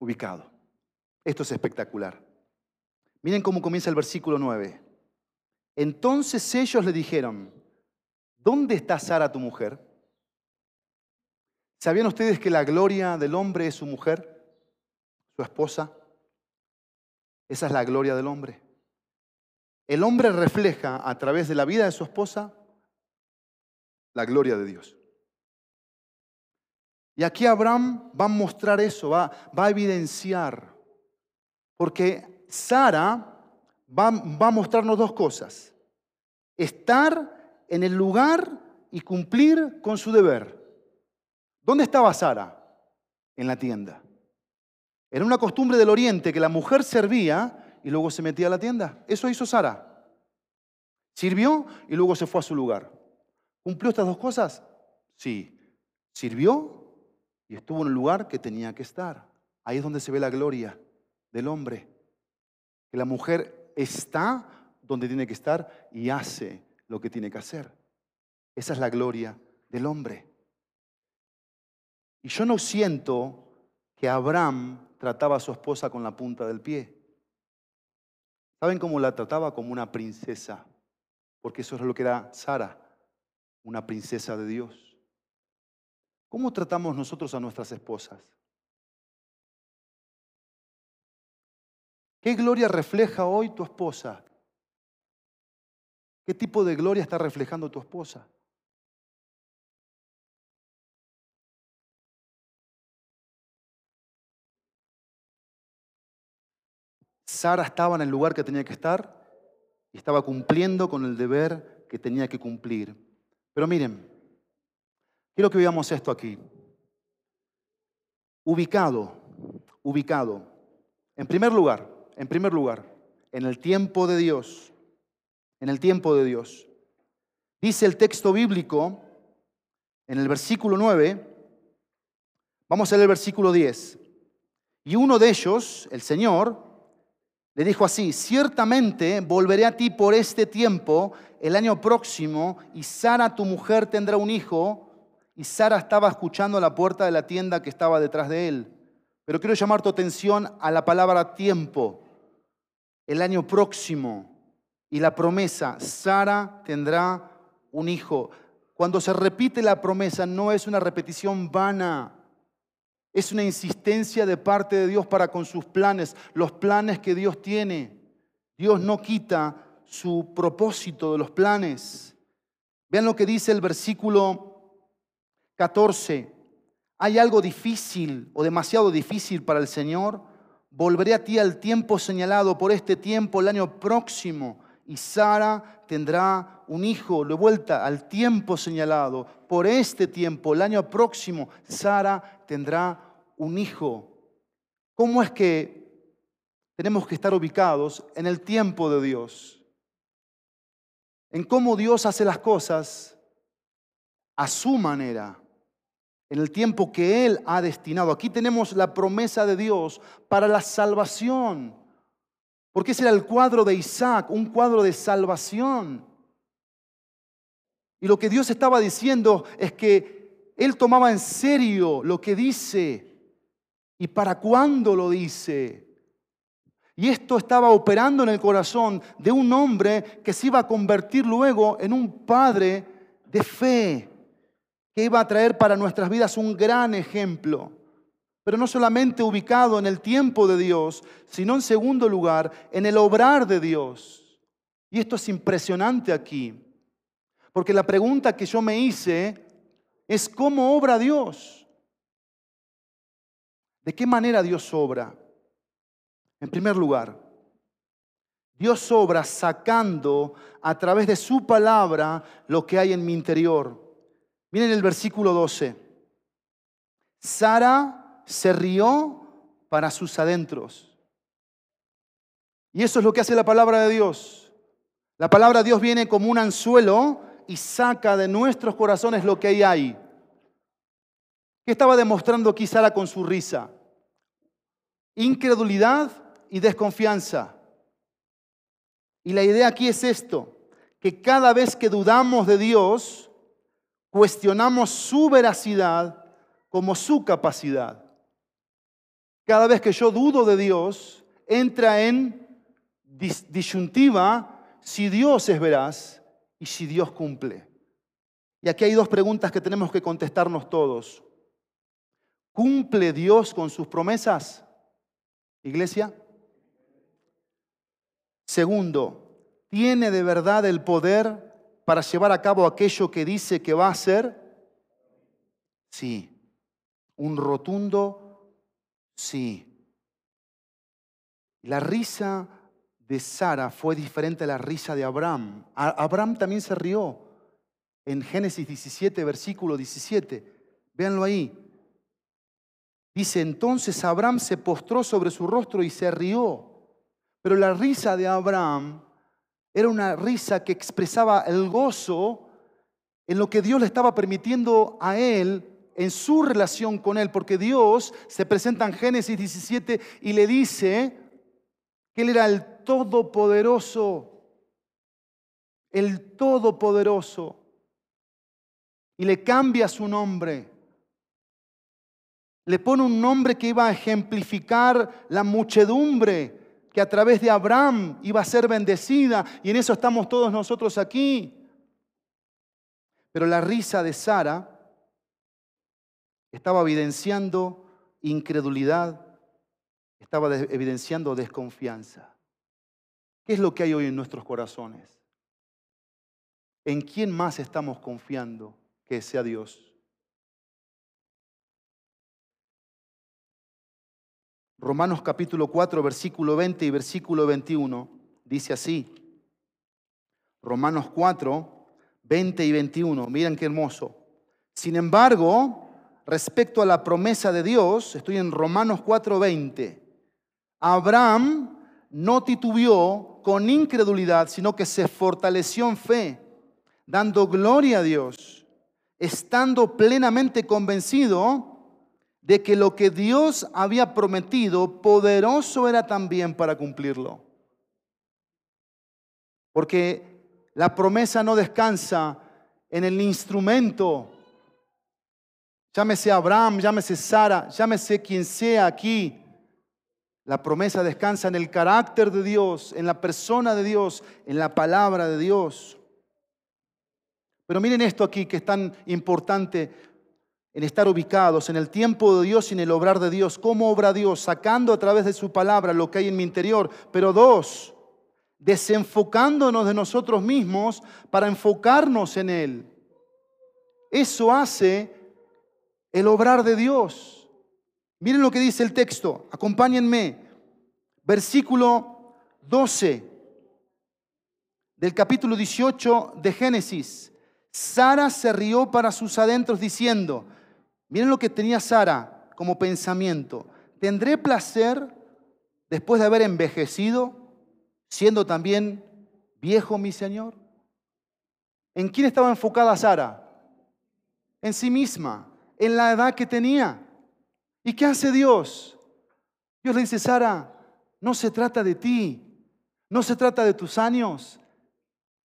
Speaker 1: ubicado. Esto es espectacular. Miren cómo comienza el versículo 9. Entonces ellos le dijeron, ¿dónde está Sara tu mujer? ¿Sabían ustedes que la gloria del hombre es su mujer, su esposa? Esa es la gloria del hombre. El hombre refleja a través de la vida de su esposa la gloria de Dios. Y aquí Abraham va a mostrar eso, va, va a evidenciar. Porque Sara va, va a mostrarnos dos cosas. Estar en el lugar y cumplir con su deber. ¿Dónde estaba Sara? En la tienda. Era una costumbre del oriente que la mujer servía y luego se metía a la tienda. Eso hizo Sara. Sirvió y luego se fue a su lugar. ¿Cumplió estas dos cosas? Sí. Sirvió y estuvo en el lugar que tenía que estar. Ahí es donde se ve la gloria del hombre. Que la mujer está donde tiene que estar y hace lo que tiene que hacer. Esa es la gloria del hombre. Y yo no siento que Abraham trataba a su esposa con la punta del pie. ¿Saben cómo la trataba? Como una princesa. Porque eso es lo que era Sara, una princesa de Dios. ¿Cómo tratamos nosotros a nuestras esposas? ¿Qué gloria refleja hoy tu esposa? ¿Qué tipo de gloria está reflejando tu esposa? Sara estaba en el lugar que tenía que estar y estaba cumpliendo con el deber que tenía que cumplir. Pero miren, Quiero que veamos esto aquí. Ubicado, ubicado. En primer lugar, en primer lugar, en el tiempo de Dios, en el tiempo de Dios. Dice el texto bíblico en el versículo 9, vamos a leer el versículo 10. Y uno de ellos, el Señor, le dijo así, ciertamente volveré a ti por este tiempo, el año próximo, y Sara, tu mujer, tendrá un hijo y Sara estaba escuchando a la puerta de la tienda que estaba detrás de él. Pero quiero llamar tu atención a la palabra tiempo, el año próximo y la promesa, Sara tendrá un hijo. Cuando se repite la promesa no es una repetición vana, es una insistencia de parte de Dios para con sus planes, los planes que Dios tiene. Dios no quita su propósito de los planes. Vean lo que dice el versículo 14. ¿Hay algo difícil o demasiado difícil para el Señor? Volveré a ti al tiempo señalado por este tiempo, el año próximo, y Sara tendrá un hijo. De vuelta al tiempo señalado, por este tiempo, el año próximo, Sara tendrá un hijo. ¿Cómo es que tenemos que estar ubicados en el tiempo de Dios? en cómo Dios hace las cosas a su manera, en el tiempo que Él ha destinado. Aquí tenemos la promesa de Dios para la salvación, porque ese era el cuadro de Isaac, un cuadro de salvación. Y lo que Dios estaba diciendo es que Él tomaba en serio lo que dice y para cuándo lo dice. Y esto estaba operando en el corazón de un hombre que se iba a convertir luego en un padre de fe, que iba a traer para nuestras vidas un gran ejemplo. Pero no solamente ubicado en el tiempo de Dios, sino en segundo lugar, en el obrar de Dios. Y esto es impresionante aquí, porque la pregunta que yo me hice es cómo obra Dios. ¿De qué manera Dios obra? En primer lugar, Dios obra sacando a través de su palabra lo que hay en mi interior. Miren el versículo 12. Sara se rió para sus adentros. Y eso es lo que hace la palabra de Dios. La palabra de Dios viene como un anzuelo y saca de nuestros corazones lo que hay. ¿Qué estaba demostrando aquí Sara con su risa? Incredulidad y desconfianza. Y la idea aquí es esto, que cada vez que dudamos de Dios, cuestionamos su veracidad como su capacidad. Cada vez que yo dudo de Dios, entra en disyuntiva si Dios es veraz y si Dios cumple. Y aquí hay dos preguntas que tenemos que contestarnos todos. ¿Cumple Dios con sus promesas? Iglesia. Segundo, ¿tiene de verdad el poder para llevar a cabo aquello que dice que va a hacer? Sí. Un rotundo sí. La risa de Sara fue diferente a la risa de Abraham. Abraham también se rió en Génesis 17, versículo 17. Véanlo ahí. Dice, entonces Abraham se postró sobre su rostro y se rió. Pero la risa de Abraham era una risa que expresaba el gozo en lo que Dios le estaba permitiendo a él en su relación con él, porque Dios se presenta en Génesis 17 y le dice que él era el todopoderoso, el todopoderoso, y le cambia su nombre. Le pone un nombre que iba a ejemplificar la muchedumbre que a través de Abraham iba a ser bendecida y en eso estamos todos nosotros aquí. Pero la risa de Sara estaba evidenciando incredulidad, estaba evidenciando desconfianza. ¿Qué es lo que hay hoy en nuestros corazones? ¿En quién más estamos confiando que sea Dios? Romanos capítulo 4, versículo 20 y versículo 21 dice así. Romanos 4, 20 y 21. Miren qué hermoso. Sin embargo, respecto a la promesa de Dios, estoy en Romanos 4, 20. Abraham no titubeó con incredulidad, sino que se fortaleció en fe, dando gloria a Dios, estando plenamente convencido de que lo que Dios había prometido, poderoso era también para cumplirlo. Porque la promesa no descansa en el instrumento, Llámese Abraham, llámese Sara, llámese quien sea aquí. La promesa descansa en el carácter de Dios, en la persona de Dios, en la palabra de Dios. Pero miren esto aquí que es tan importante en estar ubicados en el tiempo de Dios y en el obrar de Dios. ¿Cómo obra Dios? Sacando a través de su palabra lo que hay en mi interior. Pero dos, desenfocándonos de nosotros mismos para enfocarnos en Él. Eso hace el obrar de Dios. Miren lo que dice el texto, acompáñenme. Versículo 12 del capítulo 18 de Génesis. Sara se rió para sus adentros diciendo, miren lo que tenía Sara como pensamiento, ¿tendré placer después de haber envejecido, siendo también viejo mi Señor? ¿En quién estaba enfocada Sara? En sí misma en la edad que tenía. ¿Y qué hace Dios? Dios le dice, Sara, no se trata de ti, no se trata de tus años,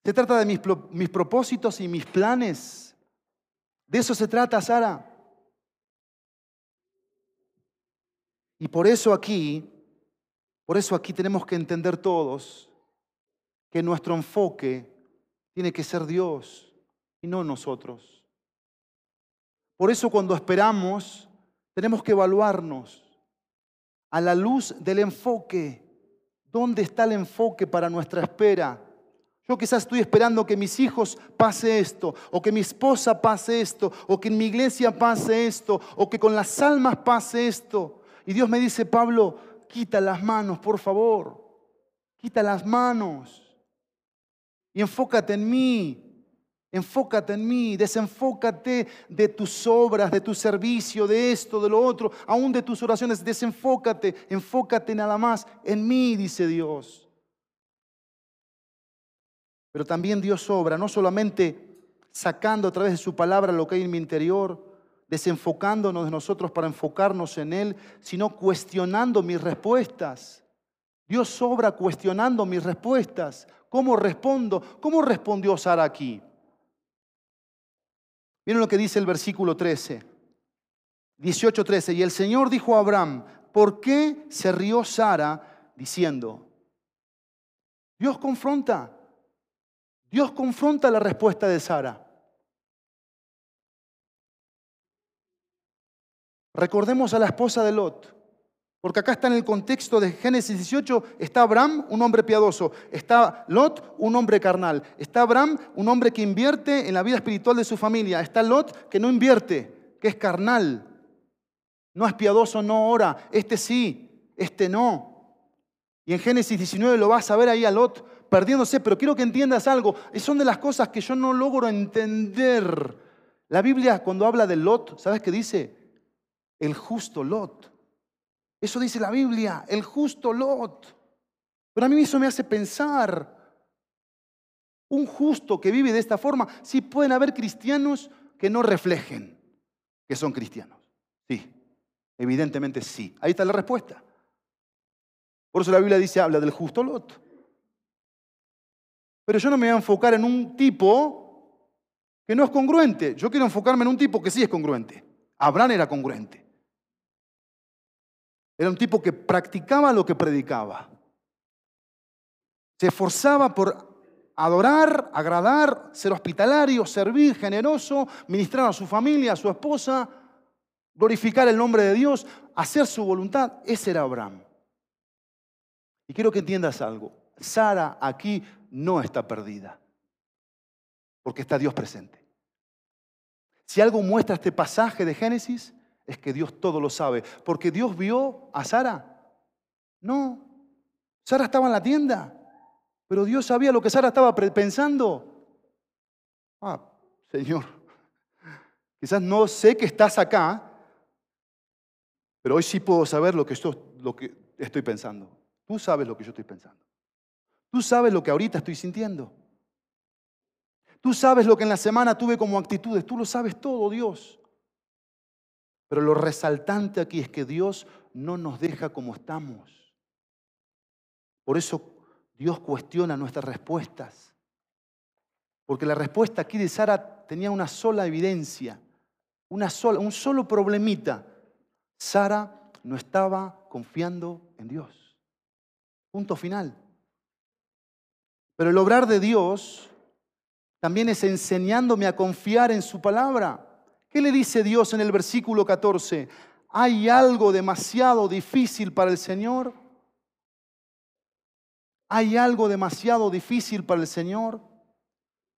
Speaker 1: se trata de mis, mis propósitos y mis planes. De eso se trata, Sara. Y por eso aquí, por eso aquí tenemos que entender todos que nuestro enfoque tiene que ser Dios y no nosotros. Por eso cuando esperamos, tenemos que evaluarnos a la luz del enfoque. ¿Dónde está el enfoque para nuestra espera? Yo quizás estoy esperando que mis hijos pase esto, o que mi esposa pase esto, o que en mi iglesia pase esto, o que con las almas pase esto. Y Dios me dice, Pablo, quita las manos, por favor. Quita las manos. Y enfócate en mí. Enfócate en mí, desenfócate de tus obras, de tu servicio, de esto, de lo otro, aún de tus oraciones. Desenfócate, enfócate nada más en mí, dice Dios. Pero también Dios obra, no solamente sacando a través de su palabra lo que hay en mi interior, desenfocándonos de nosotros para enfocarnos en Él, sino cuestionando mis respuestas. Dios obra cuestionando mis respuestas. ¿Cómo respondo? ¿Cómo respondió Sara aquí? Miren lo que dice el versículo 13, 18, 13. Y el Señor dijo a Abraham, ¿por qué se rió Sara diciendo? Dios confronta, Dios confronta la respuesta de Sara. Recordemos a la esposa de Lot. Porque acá está en el contexto de Génesis 18, está Abraham, un hombre piadoso, está Lot, un hombre carnal, está Abraham, un hombre que invierte en la vida espiritual de su familia, está Lot que no invierte, que es carnal, no es piadoso, no ora, este sí, este no. Y en Génesis 19 lo vas a ver ahí a Lot perdiéndose, pero quiero que entiendas algo, son de las cosas que yo no logro entender. La Biblia cuando habla de Lot, ¿sabes qué dice? El justo Lot. Eso dice la Biblia, el justo Lot. Pero a mí eso me hace pensar, un justo que vive de esta forma, si pueden haber cristianos que no reflejen que son cristianos. Sí, evidentemente sí. Ahí está la respuesta. Por eso la Biblia dice, habla del justo Lot. Pero yo no me voy a enfocar en un tipo que no es congruente. Yo quiero enfocarme en un tipo que sí es congruente. Abraham era congruente. Era un tipo que practicaba lo que predicaba. Se esforzaba por adorar, agradar, ser hospitalario, servir, generoso, ministrar a su familia, a su esposa, glorificar el nombre de Dios, hacer su voluntad. Ese era Abraham. Y quiero que entiendas algo. Sara aquí no está perdida, porque está Dios presente. Si algo muestra este pasaje de Génesis, es que Dios todo lo sabe. Porque Dios vio a Sara. No. Sara estaba en la tienda. Pero Dios sabía lo que Sara estaba pensando. Ah, Señor, quizás no sé que estás acá, pero hoy sí puedo saber lo que, estoy pensando. Tú sabes lo que yo estoy pensando. Tú sabes lo que ahorita estoy sintiendo. Tú sabes lo que en la semana tuve como actitudes. Tú lo sabes todo, Dios. Pero lo resaltante aquí es que Dios no nos deja como estamos. Por eso Dios cuestiona nuestras respuestas. Porque la respuesta aquí de Sara tenía una sola evidencia. Una sola, un solo problemita. Sara no estaba confiando en Dios. Punto final. Pero el obrar de Dios también es enseñándome a confiar en su palabra. ¿Qué le dice Dios en el versículo 14? ¿Hay algo demasiado difícil para el Señor? ¿Hay algo demasiado difícil para el Señor?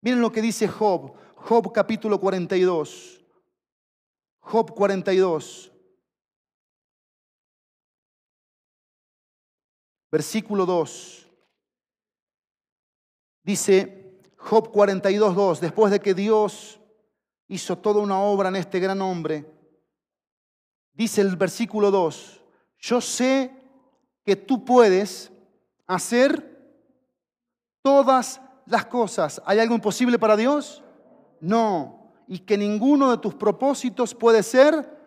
Speaker 1: Miren lo que dice Job, Job capítulo 42. Job 42. Versículo 2. Dice Job 42, 2, después de que Dios hizo toda una obra en este gran hombre, dice el versículo 2, yo sé que tú puedes hacer todas las cosas. ¿Hay algo imposible para Dios? No. Y que ninguno de tus propósitos puede ser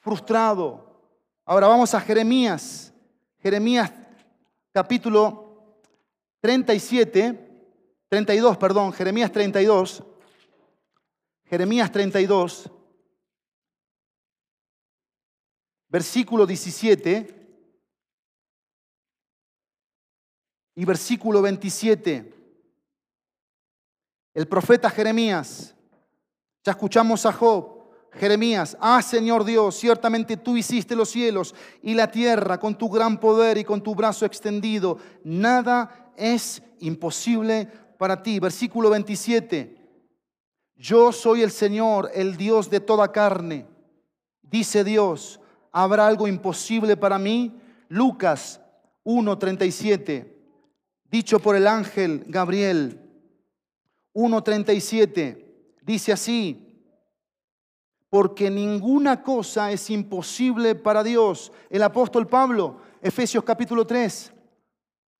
Speaker 1: frustrado. Ahora vamos a Jeremías. Jeremías capítulo 37, 32, perdón, Jeremías 32. Jeremías 32, versículo 17 y versículo 27. El profeta Jeremías, ya escuchamos a Job, Jeremías, ah Señor Dios, ciertamente tú hiciste los cielos y la tierra con tu gran poder y con tu brazo extendido. Nada es imposible para ti. Versículo 27. Yo soy el Señor, el Dios de toda carne. Dice Dios, ¿habrá algo imposible para mí? Lucas 1:37 dicho por el ángel Gabriel 1.37. Dice así, porque ninguna cosa es imposible para Dios. El apóstol Pablo, Efesios capítulo 3,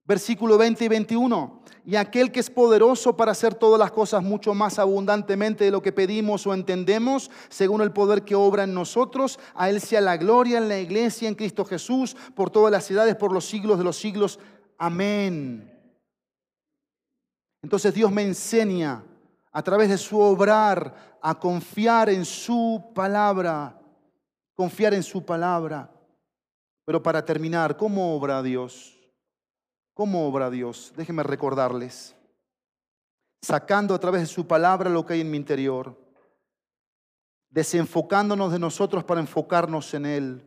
Speaker 1: versículo 20 y 21. Y aquel que es poderoso para hacer todas las cosas mucho más abundantemente de lo que pedimos o entendemos, según el poder que obra en nosotros, a Él sea la gloria en la iglesia, en Cristo Jesús, por todas las edades, por los siglos de los siglos. Amén. Entonces Dios me enseña a través de su obrar a confiar en su palabra, confiar en su palabra. Pero para terminar, ¿cómo obra Dios? ¿Cómo obra Dios? Déjenme recordarles. Sacando a través de su palabra lo que hay en mi interior, desenfocándonos de nosotros para enfocarnos en Él,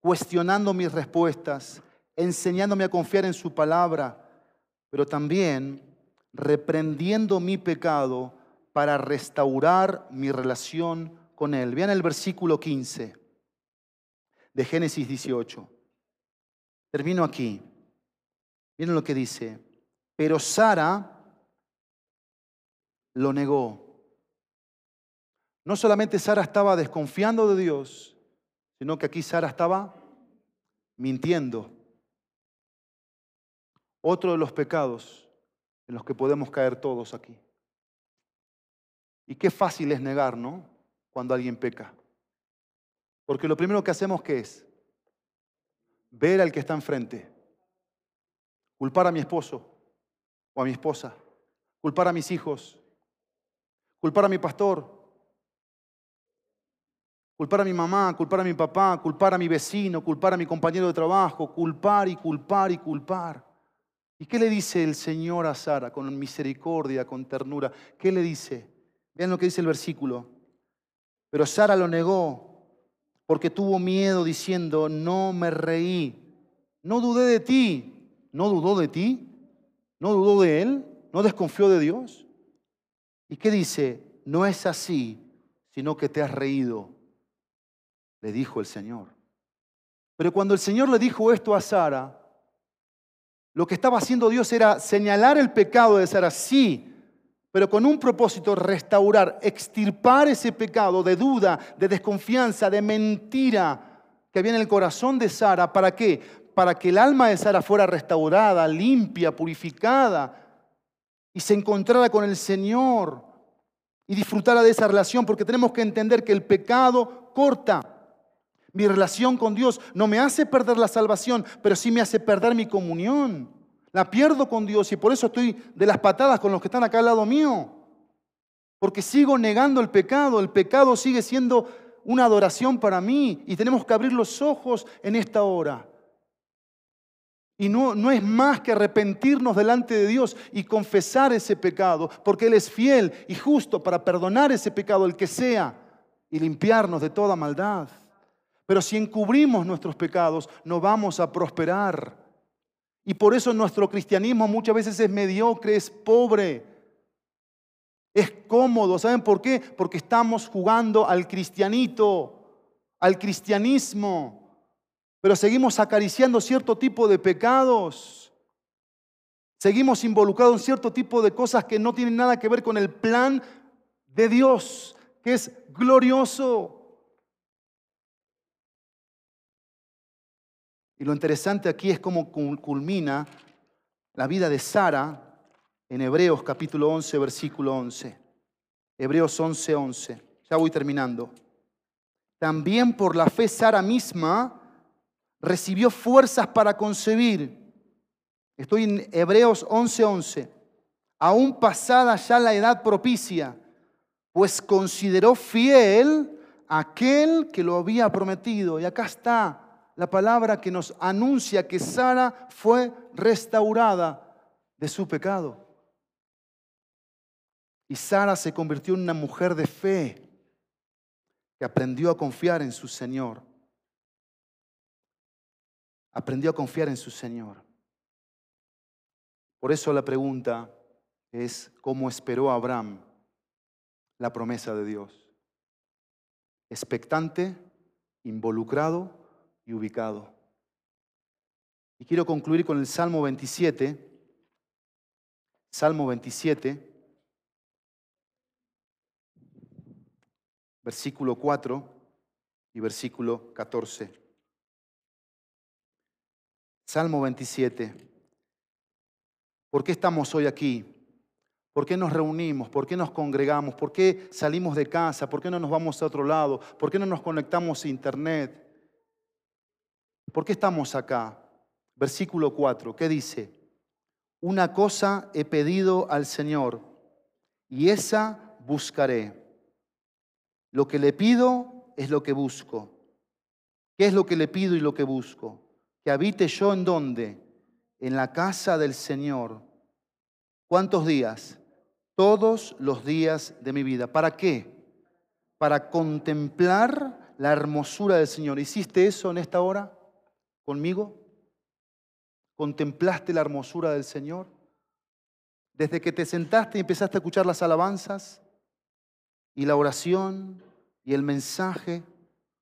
Speaker 1: cuestionando mis respuestas, enseñándome a confiar en su palabra, pero también reprendiendo mi pecado para restaurar mi relación con Él. Vean el versículo 15 de Génesis 18. Termino aquí. Miren lo que dice. Pero Sara lo negó. No solamente Sara estaba desconfiando de Dios, sino que aquí Sara estaba mintiendo. Otro de los pecados en los que podemos caer todos aquí. Y qué fácil es negar, ¿no? Cuando alguien peca. Porque lo primero que hacemos ¿qué es? Ver al que está enfrente. Culpar a mi esposo o a mi esposa. Culpar a mis hijos. Culpar a mi pastor. Culpar a mi mamá, culpar a mi papá, culpar a mi vecino, culpar a mi compañero de trabajo, culpar y culpar y culpar. ¿Y qué le dice el Señor a Sara con misericordia, con ternura? ¿Qué le dice? Vean lo que dice el versículo. Pero Sara lo negó porque tuvo miedo diciendo, no me reí, no dudé de ti, no dudó de ti, no dudó de él, no desconfió de Dios. ¿Y qué dice? No es así, sino que te has reído, le dijo el Señor. Pero cuando el Señor le dijo esto a Sara, lo que estaba haciendo Dios era señalar el pecado de Sara, sí, pero con un propósito, restaurar, extirpar ese pecado de duda, de desconfianza, de mentira que había en el corazón de Sara. ¿Para qué? Para que el alma de Sara fuera restaurada, limpia, purificada y se encontrara con el Señor y disfrutara de esa relación, porque tenemos que entender que el pecado corta. Mi relación con Dios no me hace perder la salvación, pero sí me hace perder mi comunión. La pierdo con Dios y por eso estoy de las patadas con los que están acá al lado mío. Porque sigo negando el pecado. El pecado sigue siendo una adoración para mí y tenemos que abrir los ojos en esta hora. Y no, no, es más que arrepentirnos delante de Dios y confesar ese pecado, porque Él es fiel y justo para perdonar ese pecado, el que sea, y limpiarnos de toda maldad. Pero si encubrimos nuestros pecados, no vamos a prosperar. Y por eso nuestro cristianismo muchas veces es mediocre, es pobre, es cómodo. ¿Saben por qué? Porque estamos jugando al cristianito, al cristianismo pero seguimos acariciando cierto tipo de pecados. Seguimos involucrados en cierto tipo de cosas que no tienen nada que ver con el plan de Dios, que es glorioso. Y lo interesante aquí es cómo culmina la vida de Sara en Hebreos capítulo 11, versículo 11. Hebreos 11, 11. Ya voy terminando. También por la fe Sara misma recibió fuerzas para concebir. Estoy en Hebreos 11:11. 11. Aún pasada ya la edad propicia, pues consideró fiel aquel que lo había prometido. Y acá está la palabra que nos anuncia que Sara fue restaurada de su pecado. Y Sara se convirtió en una mujer de fe que aprendió a confiar en su Señor aprendió a confiar en su Señor. Por eso la pregunta es, ¿cómo esperó Abraham la promesa de Dios? Expectante, involucrado y ubicado. Y quiero concluir con el Salmo 27. Salmo 27, versículo 4 y versículo 14. Salmo 27. ¿Por qué estamos hoy aquí? ¿Por qué nos reunimos? ¿Por qué nos congregamos? ¿Por qué salimos de casa? ¿Por qué no nos vamos a otro lado? ¿Por qué no nos conectamos a internet? ¿Por qué estamos acá? Versículo 4, ¿qué dice? Una cosa he pedido al Señor y esa buscaré. Lo que le pido es lo que busco. ¿Qué es lo que le pido y lo que busco? Que habite yo en dónde? En la casa del Señor. ¿Cuántos días? Todos los días de mi vida. ¿Para qué? Para contemplar la hermosura del Señor. ¿Hiciste eso en esta hora conmigo? ¿Contemplaste la hermosura del Señor? Desde que te sentaste y empezaste a escuchar las alabanzas y la oración y el mensaje.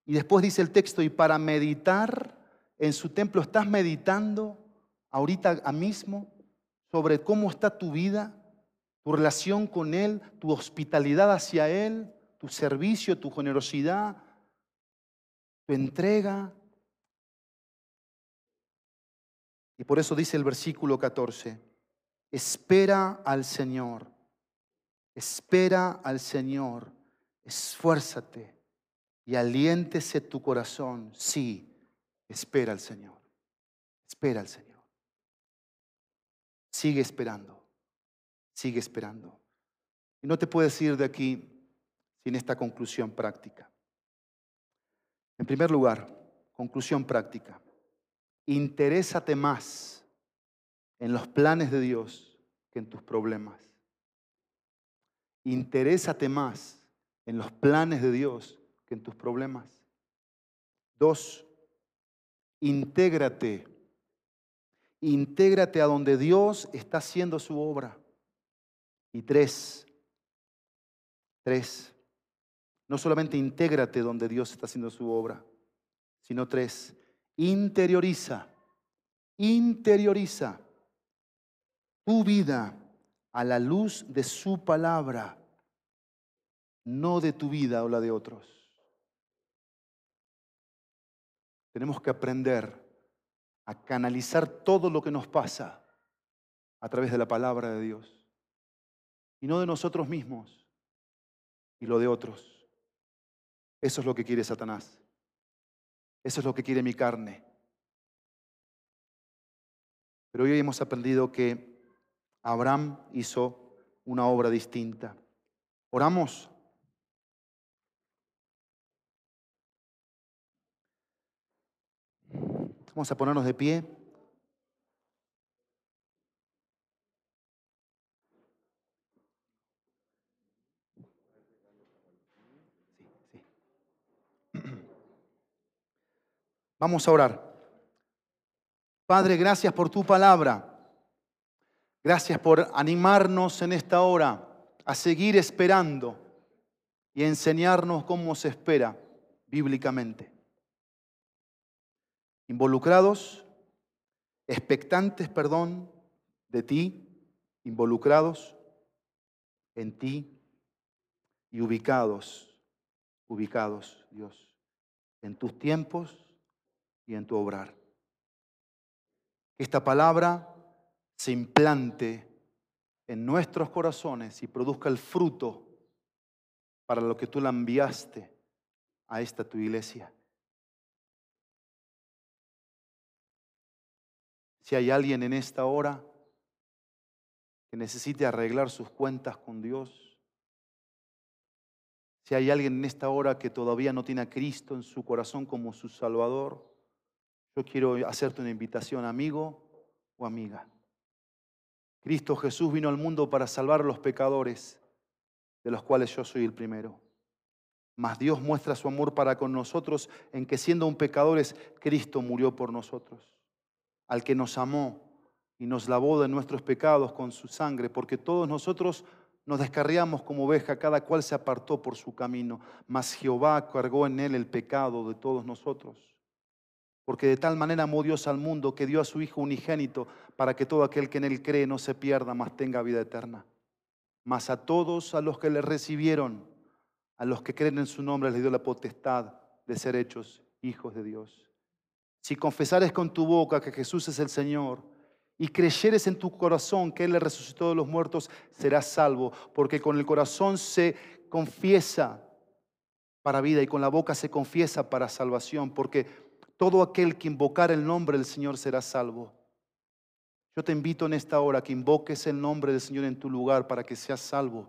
Speaker 1: Y después dice el texto, y para meditar en su templo, ¿estás meditando ahorita mismo sobre cómo está tu vida, tu relación con Él, tu hospitalidad hacia Él, tu servicio, tu generosidad, tu entrega? Y por eso dice el versículo 14, espera al Señor, espera al Señor, esfuérzate y aliéntese tu corazón, sí Espera al Señor. Espera al Señor. Sigue esperando. Sigue esperando. Y no te puedes ir de aquí sin esta conclusión práctica. En primer lugar, conclusión práctica. Interésate más en los planes de Dios que en tus problemas. Interésate más en los planes de Dios que en tus problemas. Dos, intégrate. Intégrate a donde Dios está haciendo su obra. Y tres, tres, no solamente intégrate donde Dios está haciendo su obra, sino tres, interioriza, interioriza tu vida a la luz de su palabra, no de tu vida o la de otros. Tenemos que aprender a canalizar todo lo que nos pasa a través de la palabra de Dios. Y no de nosotros mismos y lo de otros. Eso es lo que quiere Satanás. Eso es lo que quiere mi carne. Pero hoy hemos aprendido que Abraham hizo una obra distinta. Oramos. Vamos a ponernos de pie. (clears throat) Vamos a orar. Padre, gracias por tu palabra. Gracias por animarnos en esta hora a seguir esperando y enseñarnos cómo se espera bíblicamente. Involucrados, expectantes, perdón, de ti, involucrados en ti y ubicados, ubicados, Dios, en tus tiempos y en tu obrar. Que esta palabra se implante en nuestros corazones y produzca el fruto para lo que tú la enviaste a esta tu iglesia. Si hay alguien en esta hora que necesite arreglar sus cuentas con Dios, si hay alguien en esta hora que todavía no tiene a Cristo en su corazón como su Salvador, yo quiero hacerte una invitación, amigo o amiga. Cristo Jesús vino al mundo para salvar a los pecadores, de los cuales yo soy el primero. Mas Dios muestra su amor para con nosotros en que siendo un pecadores, Cristo murió por nosotros. Al que nos amó y nos lavó de nuestros pecados con su sangre, porque todos nosotros nos descarriamos como oveja, cada cual se apartó por su camino, mas Jehová cargó en él el pecado de todos nosotros. Porque de tal manera amó Dios al mundo que dio a su Hijo unigénito para que todo aquel que en él cree no se pierda, mas tenga vida eterna. Mas a todos a los que le recibieron, a los que creen en su nombre, les dio la potestad de ser hechos hijos de Dios. Si confesares con tu boca que Jesús es el Señor y creyeres en tu corazón que Él le resucitó de los muertos, serás salvo, porque con el corazón se confiesa para vida y con la boca se confiesa para salvación, porque todo aquel que invocar el nombre del Señor será salvo. Yo te invito en esta hora que invoques el nombre del Señor en tu lugar para que seas salvo.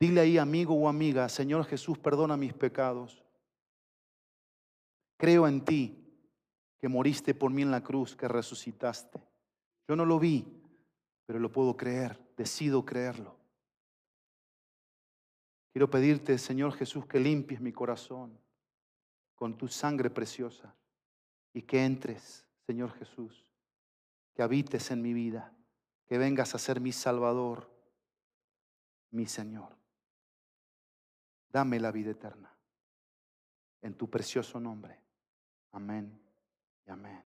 Speaker 1: Dile ahí, amigo o amiga, Señor Jesús, perdona mis pecados. Creo en ti, que moriste por mí en la cruz, que resucitaste. Yo no lo vi, pero lo puedo creer, decido creerlo. Quiero pedirte, Señor Jesús, que limpies mi corazón con tu sangre preciosa y que entres, Señor Jesús, que habites en mi vida, que vengas a ser mi Salvador, mi Señor. Dame la vida eterna. En tu precioso nombre. Amen. Amen.